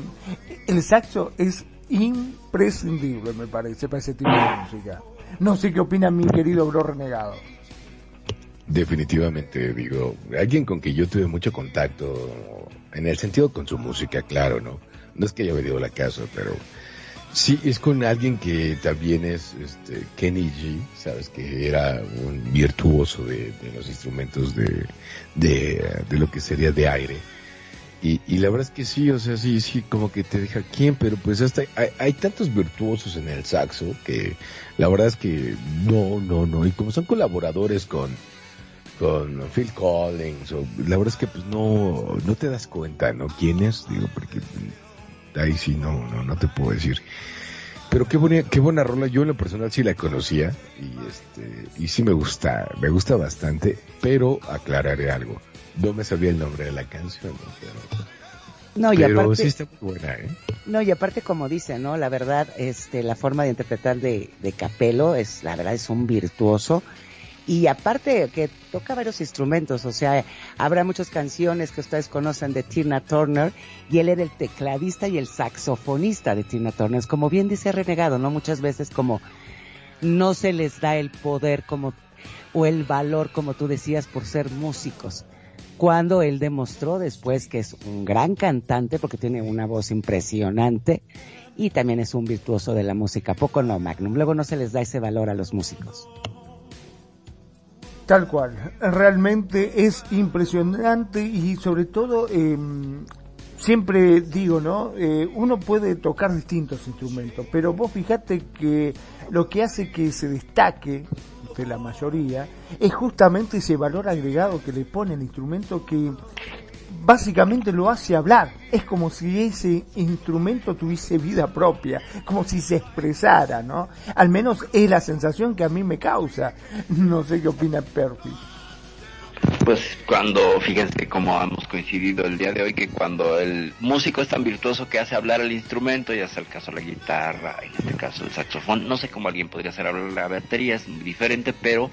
El saxo es imprescindible, me parece, para ese tipo de música. No sé qué opina mi querido bro renegado. Definitivamente, digo, alguien con quien yo tuve mucho contacto, en el sentido con su música, claro, ¿no? No es que haya venido la casa, pero sí es con alguien que también es este, Kenny G, sabes que era un virtuoso de, los instrumentos de, de, de lo que sería de aire. Y, y la verdad es que sí, o sea, sí, sí, como que te deja quién, pero pues hasta hay, hay tantos virtuosos en el saxo que la verdad es que no, no, no. Y como son colaboradores con, con Phil Collins, o, la verdad es que pues no, no te das cuenta, ¿no? ¿Quién es? Digo, porque ahí sí no, no, no te puedo decir. Pero qué buena, qué buena rola. Yo en lo personal sí la conocía y este, y sí me gusta, me gusta bastante, pero aclararé algo. No me sabía el nombre de la canción, ¿no? pero, No, y pero aparte, sí está muy buena, ¿eh? no, y aparte como dice, ¿no? La verdad, este, la forma de interpretar de, de Capello es, la verdad, es un virtuoso. Y aparte que toca varios instrumentos, o sea, habrá muchas canciones que ustedes conocen de Tina Turner y él era el tecladista y el saxofonista de Tina Turner. Es como bien dice Renegado, ¿no? Muchas veces como no se les da el poder como o el valor, como tú decías, por ser músicos. Cuando él demostró después que es un gran cantante porque tiene una voz impresionante y también es un virtuoso de la música. Poco no, Magnum. Luego no se les da ese valor a los músicos. Tal cual, realmente es impresionante y sobre todo eh, siempre digo, ¿no? Eh, uno puede tocar distintos instrumentos, pero vos fijate que lo que hace que se destaque de la mayoría es justamente ese valor agregado que le pone el instrumento que básicamente lo hace hablar. Es como si ese instrumento tuviese vida propia, como si se expresara, ¿no? Al menos es la sensación que a mí me causa. No sé qué opina Perfi. Pues cuando, fíjense cómo hemos coincidido el día de hoy, que cuando el músico es tan virtuoso que hace hablar el instrumento, ya sea el caso la guitarra, en este caso el saxofón, no sé cómo alguien podría hacer hablar la batería, es diferente, pero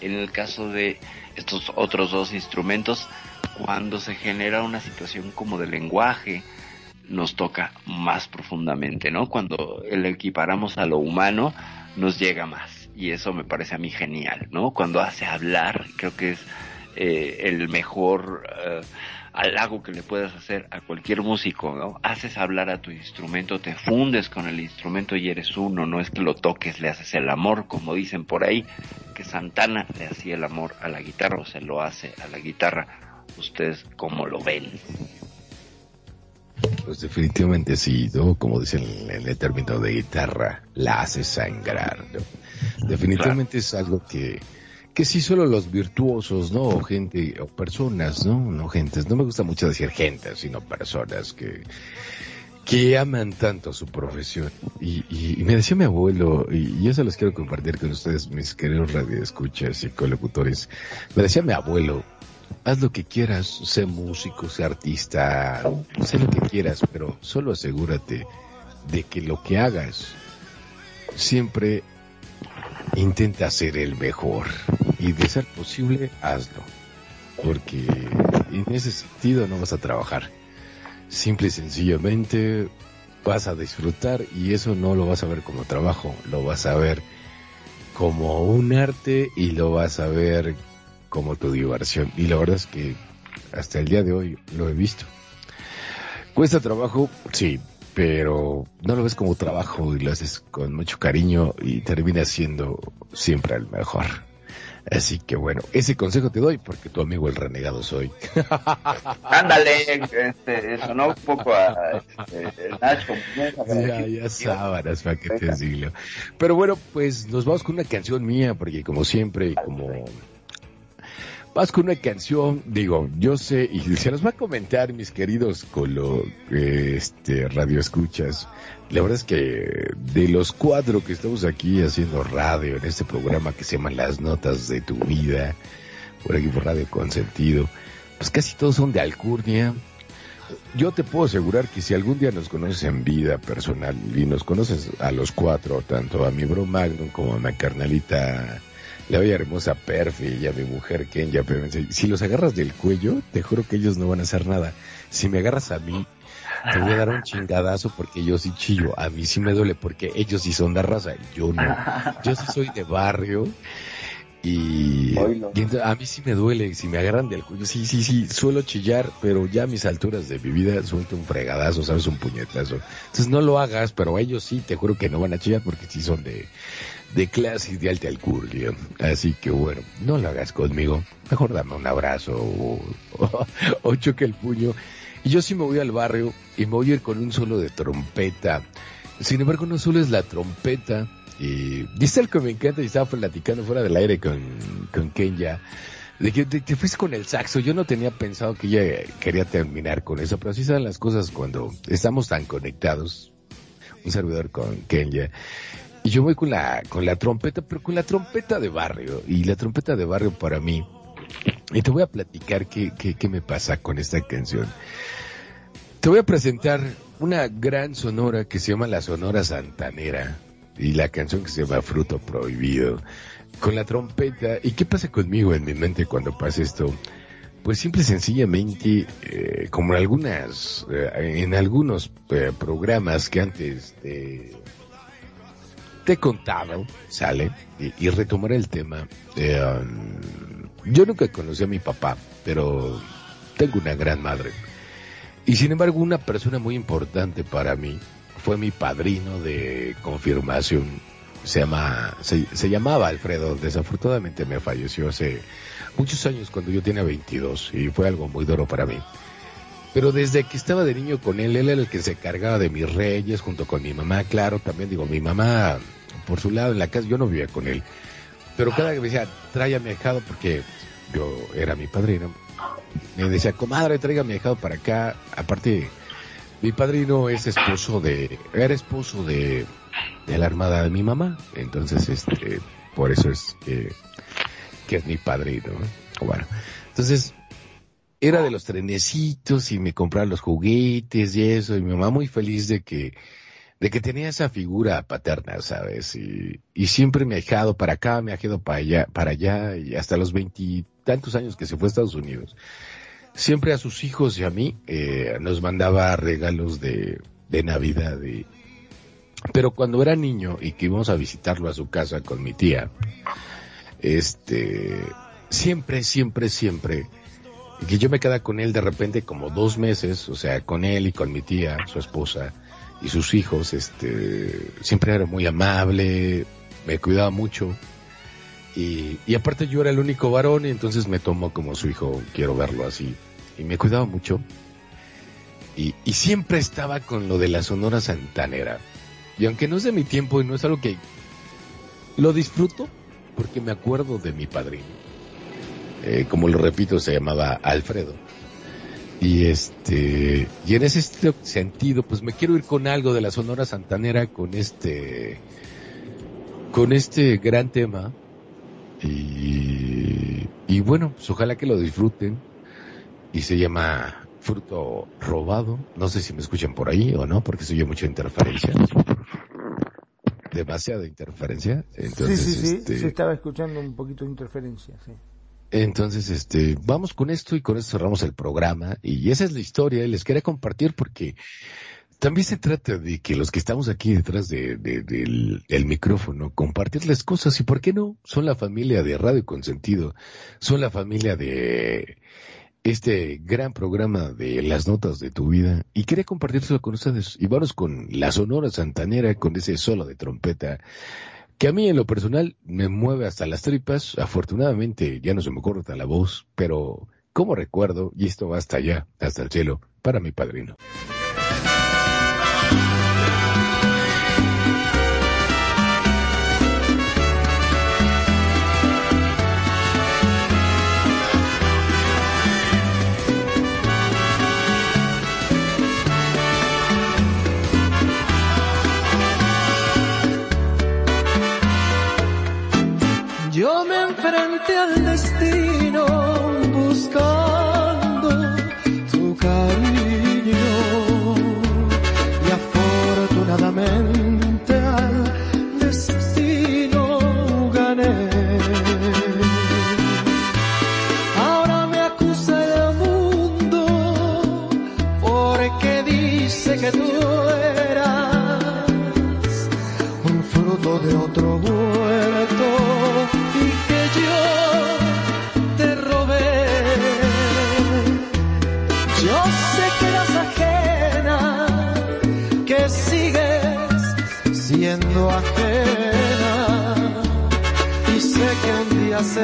en el caso de estos otros dos instrumentos, cuando se genera una situación como de lenguaje, nos toca más profundamente, ¿no? Cuando el equiparamos a lo humano, nos llega más. Y eso me parece a mí genial, ¿no? Cuando hace hablar, creo que es eh, el mejor eh, halago que le puedas hacer a cualquier músico, ¿no? Haces hablar a tu instrumento, te fundes con el instrumento y eres uno, no es que lo toques, le haces el amor, como dicen por ahí, que Santana le hacía el amor a la guitarra o se lo hace a la guitarra. ¿Ustedes cómo lo ven? Pues definitivamente sí. Como dicen en el término de guitarra, la hace sangrar. Definitivamente es algo que, que sí solo los virtuosos, ¿no? O gente, o personas, ¿no? No gentes, no me gusta mucho decir gente, sino personas que, que aman tanto su profesión. Y, y, y me decía mi abuelo, y, y eso los quiero compartir con ustedes, mis queridos radioescuchas y colocutores. Me decía mi abuelo, haz lo que quieras, sé músico, sé artista, sé lo que quieras, pero solo asegúrate de que lo que hagas siempre intenta ser el mejor y de ser posible hazlo. Porque en ese sentido no vas a trabajar. Simple y sencillamente vas a disfrutar y eso no lo vas a ver como trabajo lo vas a ver como un arte y lo vas a ver como tu diversión y la verdad es que hasta el día de hoy lo he visto cuesta trabajo sí pero no lo ves como trabajo y lo haces con mucho cariño y termina siendo siempre el mejor. Así que bueno, ese consejo te doy porque tu amigo el renegado soy. <laughs> Ándale, este, sonó un poco a este, Nacho. ya, ya sábanas para que te digo. Pero bueno, pues nos vamos con una canción mía porque como siempre como Vas con una canción, digo, yo sé, y se los va a comentar mis queridos colo, eh, este, radio escuchas. La verdad es que de los cuatro que estamos aquí haciendo radio en este programa que se llama Las Notas de tu Vida, por aquí por Radio Consentido, pues casi todos son de Alcurnia. Yo te puedo asegurar que si algún día nos conoces en vida personal y nos conoces a los cuatro, tanto a mi bro Magnum como a mi carnalita la bella hermosa Perfi y a mi mujer Kenya, si los agarras del cuello, te juro que ellos no van a hacer nada. Si me agarras a mí, te voy a dar un chingadazo porque yo sí chillo. A mí sí me duele porque ellos sí son de raza, yo no. Yo sí soy de barrio Y, Oílo. y entonces a mí sí me duele, si me agarran del cuello, sí, sí, sí, suelo chillar, pero ya a mis alturas de mi vida suelto un fregadazo, sabes, un puñetazo. Entonces no lo hagas, pero ellos sí, te juro que no van a chillar porque sí son de, de clase y de alta alcurnia. Así que bueno, no lo hagas conmigo, mejor dame un abrazo o, o, <laughs> o choque el puño. Y yo sí me voy al barrio y me voy a ir con un solo de trompeta. Sin embargo, no solo es la trompeta, y dice algo que me encanta y estaba platicando fuera del aire con, Kenya, de que te, te fuiste con el saxo. Yo no tenía pensado que ella quería terminar con eso, pero así son las cosas cuando estamos tan conectados. Un servidor con Kenya. Y yo voy con la, con la trompeta, pero con la trompeta de barrio. Y la trompeta de barrio para mí, y te voy a platicar qué, qué, qué me pasa con esta canción. Te voy a presentar una gran sonora que se llama la Sonora Santanera y la canción que se llama Fruto Prohibido con la trompeta. ¿Y qué pasa conmigo en mi mente cuando pasa esto? Pues simple y sencillamente, eh, como en algunas, eh, en algunos eh, programas que antes te, te he contado, sale, y, y retomar el tema. yo nunca conocí a mi papá, pero tengo una gran madre. Y sin embargo, una persona muy importante para mí fue mi padrino de confirmación. Se llama, se, llamaba Alfredo. Desafortunadamente me falleció hace muchos años cuando yo tenía 22 y fue algo muy duro para mí. Pero desde que estaba de niño con él, él era el que se cargaba de mis reyes junto con mi mamá, claro, también digo, mi mamá por su lado en la casa, yo no vivía con él. Pero cada vez me decía, mi ahijado porque yo era mi padrino. Me decía, comadre, traiga a mi ahijado para acá. Aparte, mi padrino es esposo de, era esposo de, de la armada de mi mamá. Entonces, este, por eso es que, que es mi padrino. ¿no? Bueno, entonces, era de los trenecitos y me compraba los juguetes y eso. Y mi mamá muy feliz de que, de que tenía esa figura paterna, ¿sabes? Y, y siempre me ha dejado para acá, me ha dejado para allá, para allá, y hasta los veintitantos años que se fue a Estados Unidos. Siempre a sus hijos y a mí eh, nos mandaba regalos de, de Navidad. Y, pero cuando era niño y que íbamos a visitarlo a su casa con mi tía, este, siempre, siempre, siempre, que yo me quedaba con él de repente como dos meses, o sea, con él y con mi tía, su esposa, y sus hijos, este, siempre era muy amable, me cuidaba mucho. Y, y aparte yo era el único varón y entonces me tomó como su hijo, quiero verlo así. Y me cuidaba mucho. Y, y siempre estaba con lo de la Sonora Santanera. Y aunque no es de mi tiempo y no es algo que lo disfruto, porque me acuerdo de mi padrino. Eh, como lo repito, se llamaba Alfredo. Y este, y en ese sentido, pues me quiero ir con algo de la Sonora Santanera, con este, con este gran tema. Y, y bueno, pues ojalá que lo disfruten. Y se llama Fruto Robado. No sé si me escuchan por ahí o no, porque se oye mucha interferencia. Demasiada interferencia. Entonces, sí, sí, sí, este, se estaba escuchando un poquito de interferencia, sí. entonces, este, vamos con esto y con esto cerramos el programa. Y esa es la historia. y Les quería compartir porque también se trata de que los que estamos aquí detrás de, de- del, del micrófono, compartirles cosas. Y por qué no, son la familia de Radio Consentido. Son la familia de este gran programa de las notas de tu vida. Y quería compartírselo con ustedes. Y vamos con la Sonora Santanera, con ese solo de trompeta que a mí en lo personal me mueve hasta las tripas. Afortunadamente ya no se me corta la voz, pero como recuerdo, y esto va hasta allá, hasta el cielo, para mi padrino. Enfrenté al destino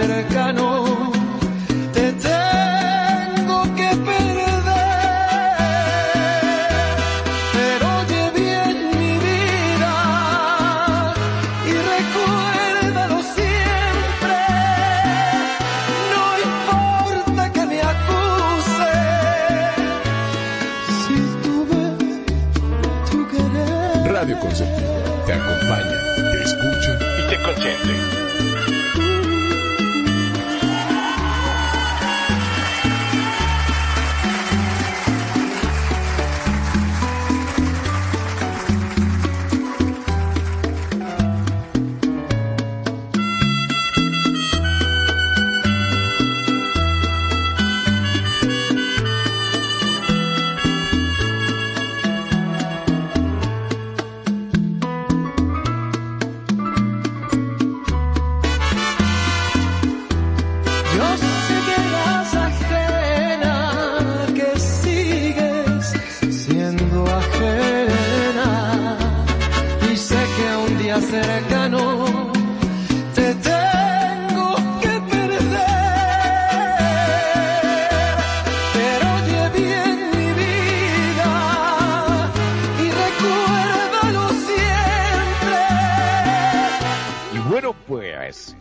cercano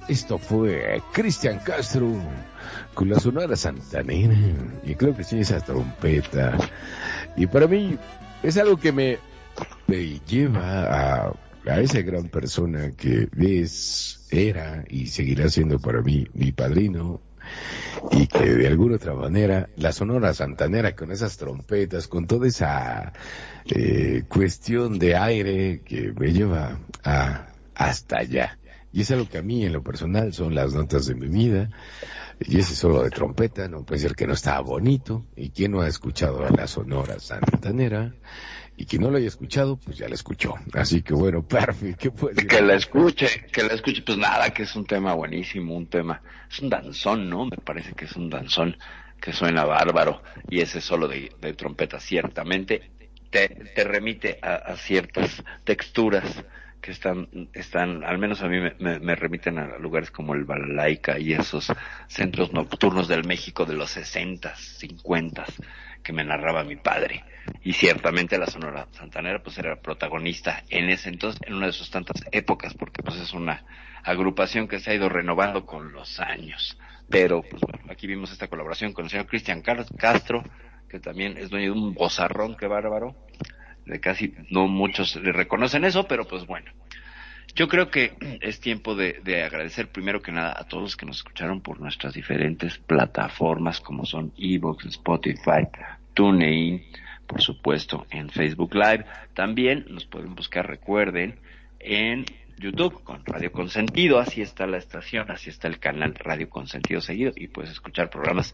esto fue Cristian Castro con la sonora santanera. Y creo que sí, esa trompeta. Y para mí es algo que me, me lleva a, a esa gran persona que es, era y seguirá siendo para mí mi padrino. Y que de alguna otra manera la sonora santanera con esas trompetas, con toda esa eh, cuestión de aire que me lleva a hasta allá. Y es algo que a mí en lo personal son las notas de mi vida. Y ese solo de trompeta, no puede ser que no estaba bonito. Y quien no ha escuchado a la Sonora Santanera, y quien no lo haya escuchado, pues ya la escuchó. Así que bueno, <laughs> perfecto. Que la escuche, que la escuche, pues nada, que es un tema buenísimo, un tema, es un danzón, ¿no? Me parece que es un danzón que suena bárbaro y ese solo de, trompeta ciertamente te, te remite a ciertas texturas que están, están, al menos a mí me, remiten a lugares como el Balalaika y esos centros nocturnos del México de los sesentas, cincuentas, que me narraba mi padre. Y ciertamente la Sonora Santanera pues era protagonista en ese entonces, en una de sus tantas épocas, porque pues es una agrupación que se ha ido renovando con los años. Pero pues bueno, aquí vimos esta colaboración con el señor Cristian Castro, que también es dueño de un bozarrón, que bárbaro. Casi no muchos le reconocen eso, pero pues bueno. Yo creo que es tiempo de, de agradecer primero que nada a todos los que nos escucharon por nuestras diferentes plataformas como son Evox, Spotify, TuneIn, por supuesto en Facebook Live. También nos pueden buscar, recuerden, en YouTube con Radio Consentido, así está la estación, así está el canal Radio Consentido seguido y puedes escuchar programas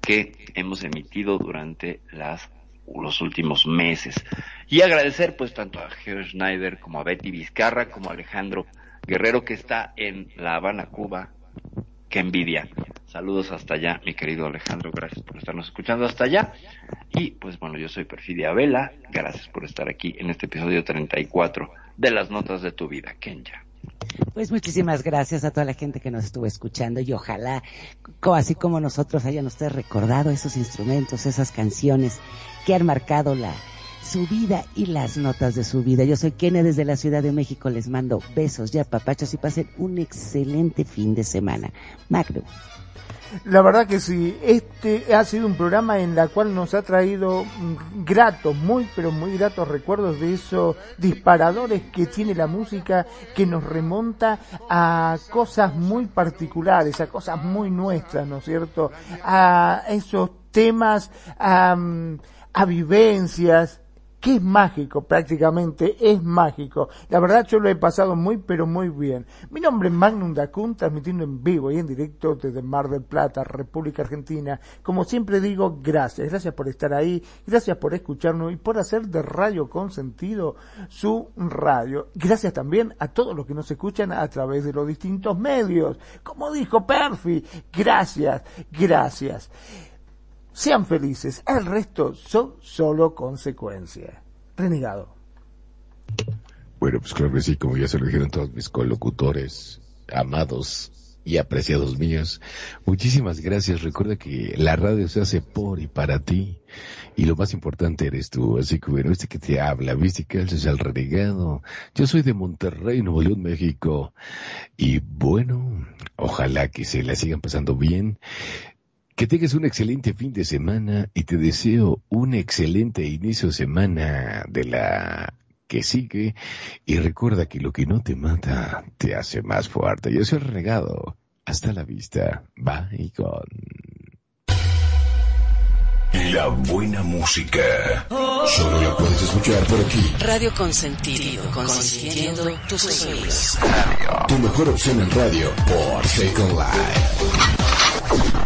que hemos emitido durante las los últimos meses. Y agradecer pues tanto a Geo Schneider como a Betty Vizcarra como a Alejandro Guerrero que está en La Habana, Cuba. Qué envidia. Saludos hasta allá, mi querido Alejandro. Gracias por estarnos escuchando hasta allá. Y pues bueno, yo soy Perfidia Vela. Gracias por estar aquí en este episodio 34 de las notas de tu vida, Kenya. Pues muchísimas gracias a toda la gente que nos estuvo escuchando y ojalá, así como nosotros, hayan ustedes recordado esos instrumentos, esas canciones que han marcado la su vida y las notas de su vida. Yo soy Kenia desde la Ciudad de México. Les mando besos y apapachos y pasen un excelente fin de semana. Magno. La verdad que sí, este ha sido un programa en la cual nos ha traído gratos, muy pero muy gratos recuerdos de esos disparadores que tiene la música que nos remonta a cosas muy particulares, a cosas muy nuestras, ¿no es cierto? A esos temas, a vivencias, que es mágico prácticamente, es mágico. La verdad yo lo he pasado muy pero muy bien. Mi nombre es Magnum Dacun, transmitiendo en vivo y en directo desde Mar del Plata, República Argentina. Como siempre digo, gracias, gracias por estar ahí, gracias por escucharnos y por hacer de Radio Consentido su radio. Gracias también a todos los que nos escuchan a través de los distintos medios. Como dijo Perfi, gracias, gracias. Sean felices, el resto son solo consecuencias. Renegado. Bueno, pues claro que sí, como ya se lo dijeron todos mis colocutores, amados, y apreciados míos, muchísimas gracias. Recuerda que la radio se hace por y para ti. Y lo más importante eres tú. Así que bueno, este que te habla, viste que es el renegado. Yo soy de Monterrey, Nuevo León, México. Y bueno, ojalá que se la sigan pasando bien. Que tengas un excelente fin de semana y te deseo un excelente inicio de semana de la que sigue. Y recuerda que lo que no te mata te hace más fuerte. Yo soy el renegado. Hasta la vista. Bye con. La buena música. Solo la puedes escuchar por aquí. Radio Consentido, consintiendo tus oídos. Tu mejor opción en radio por Second Life.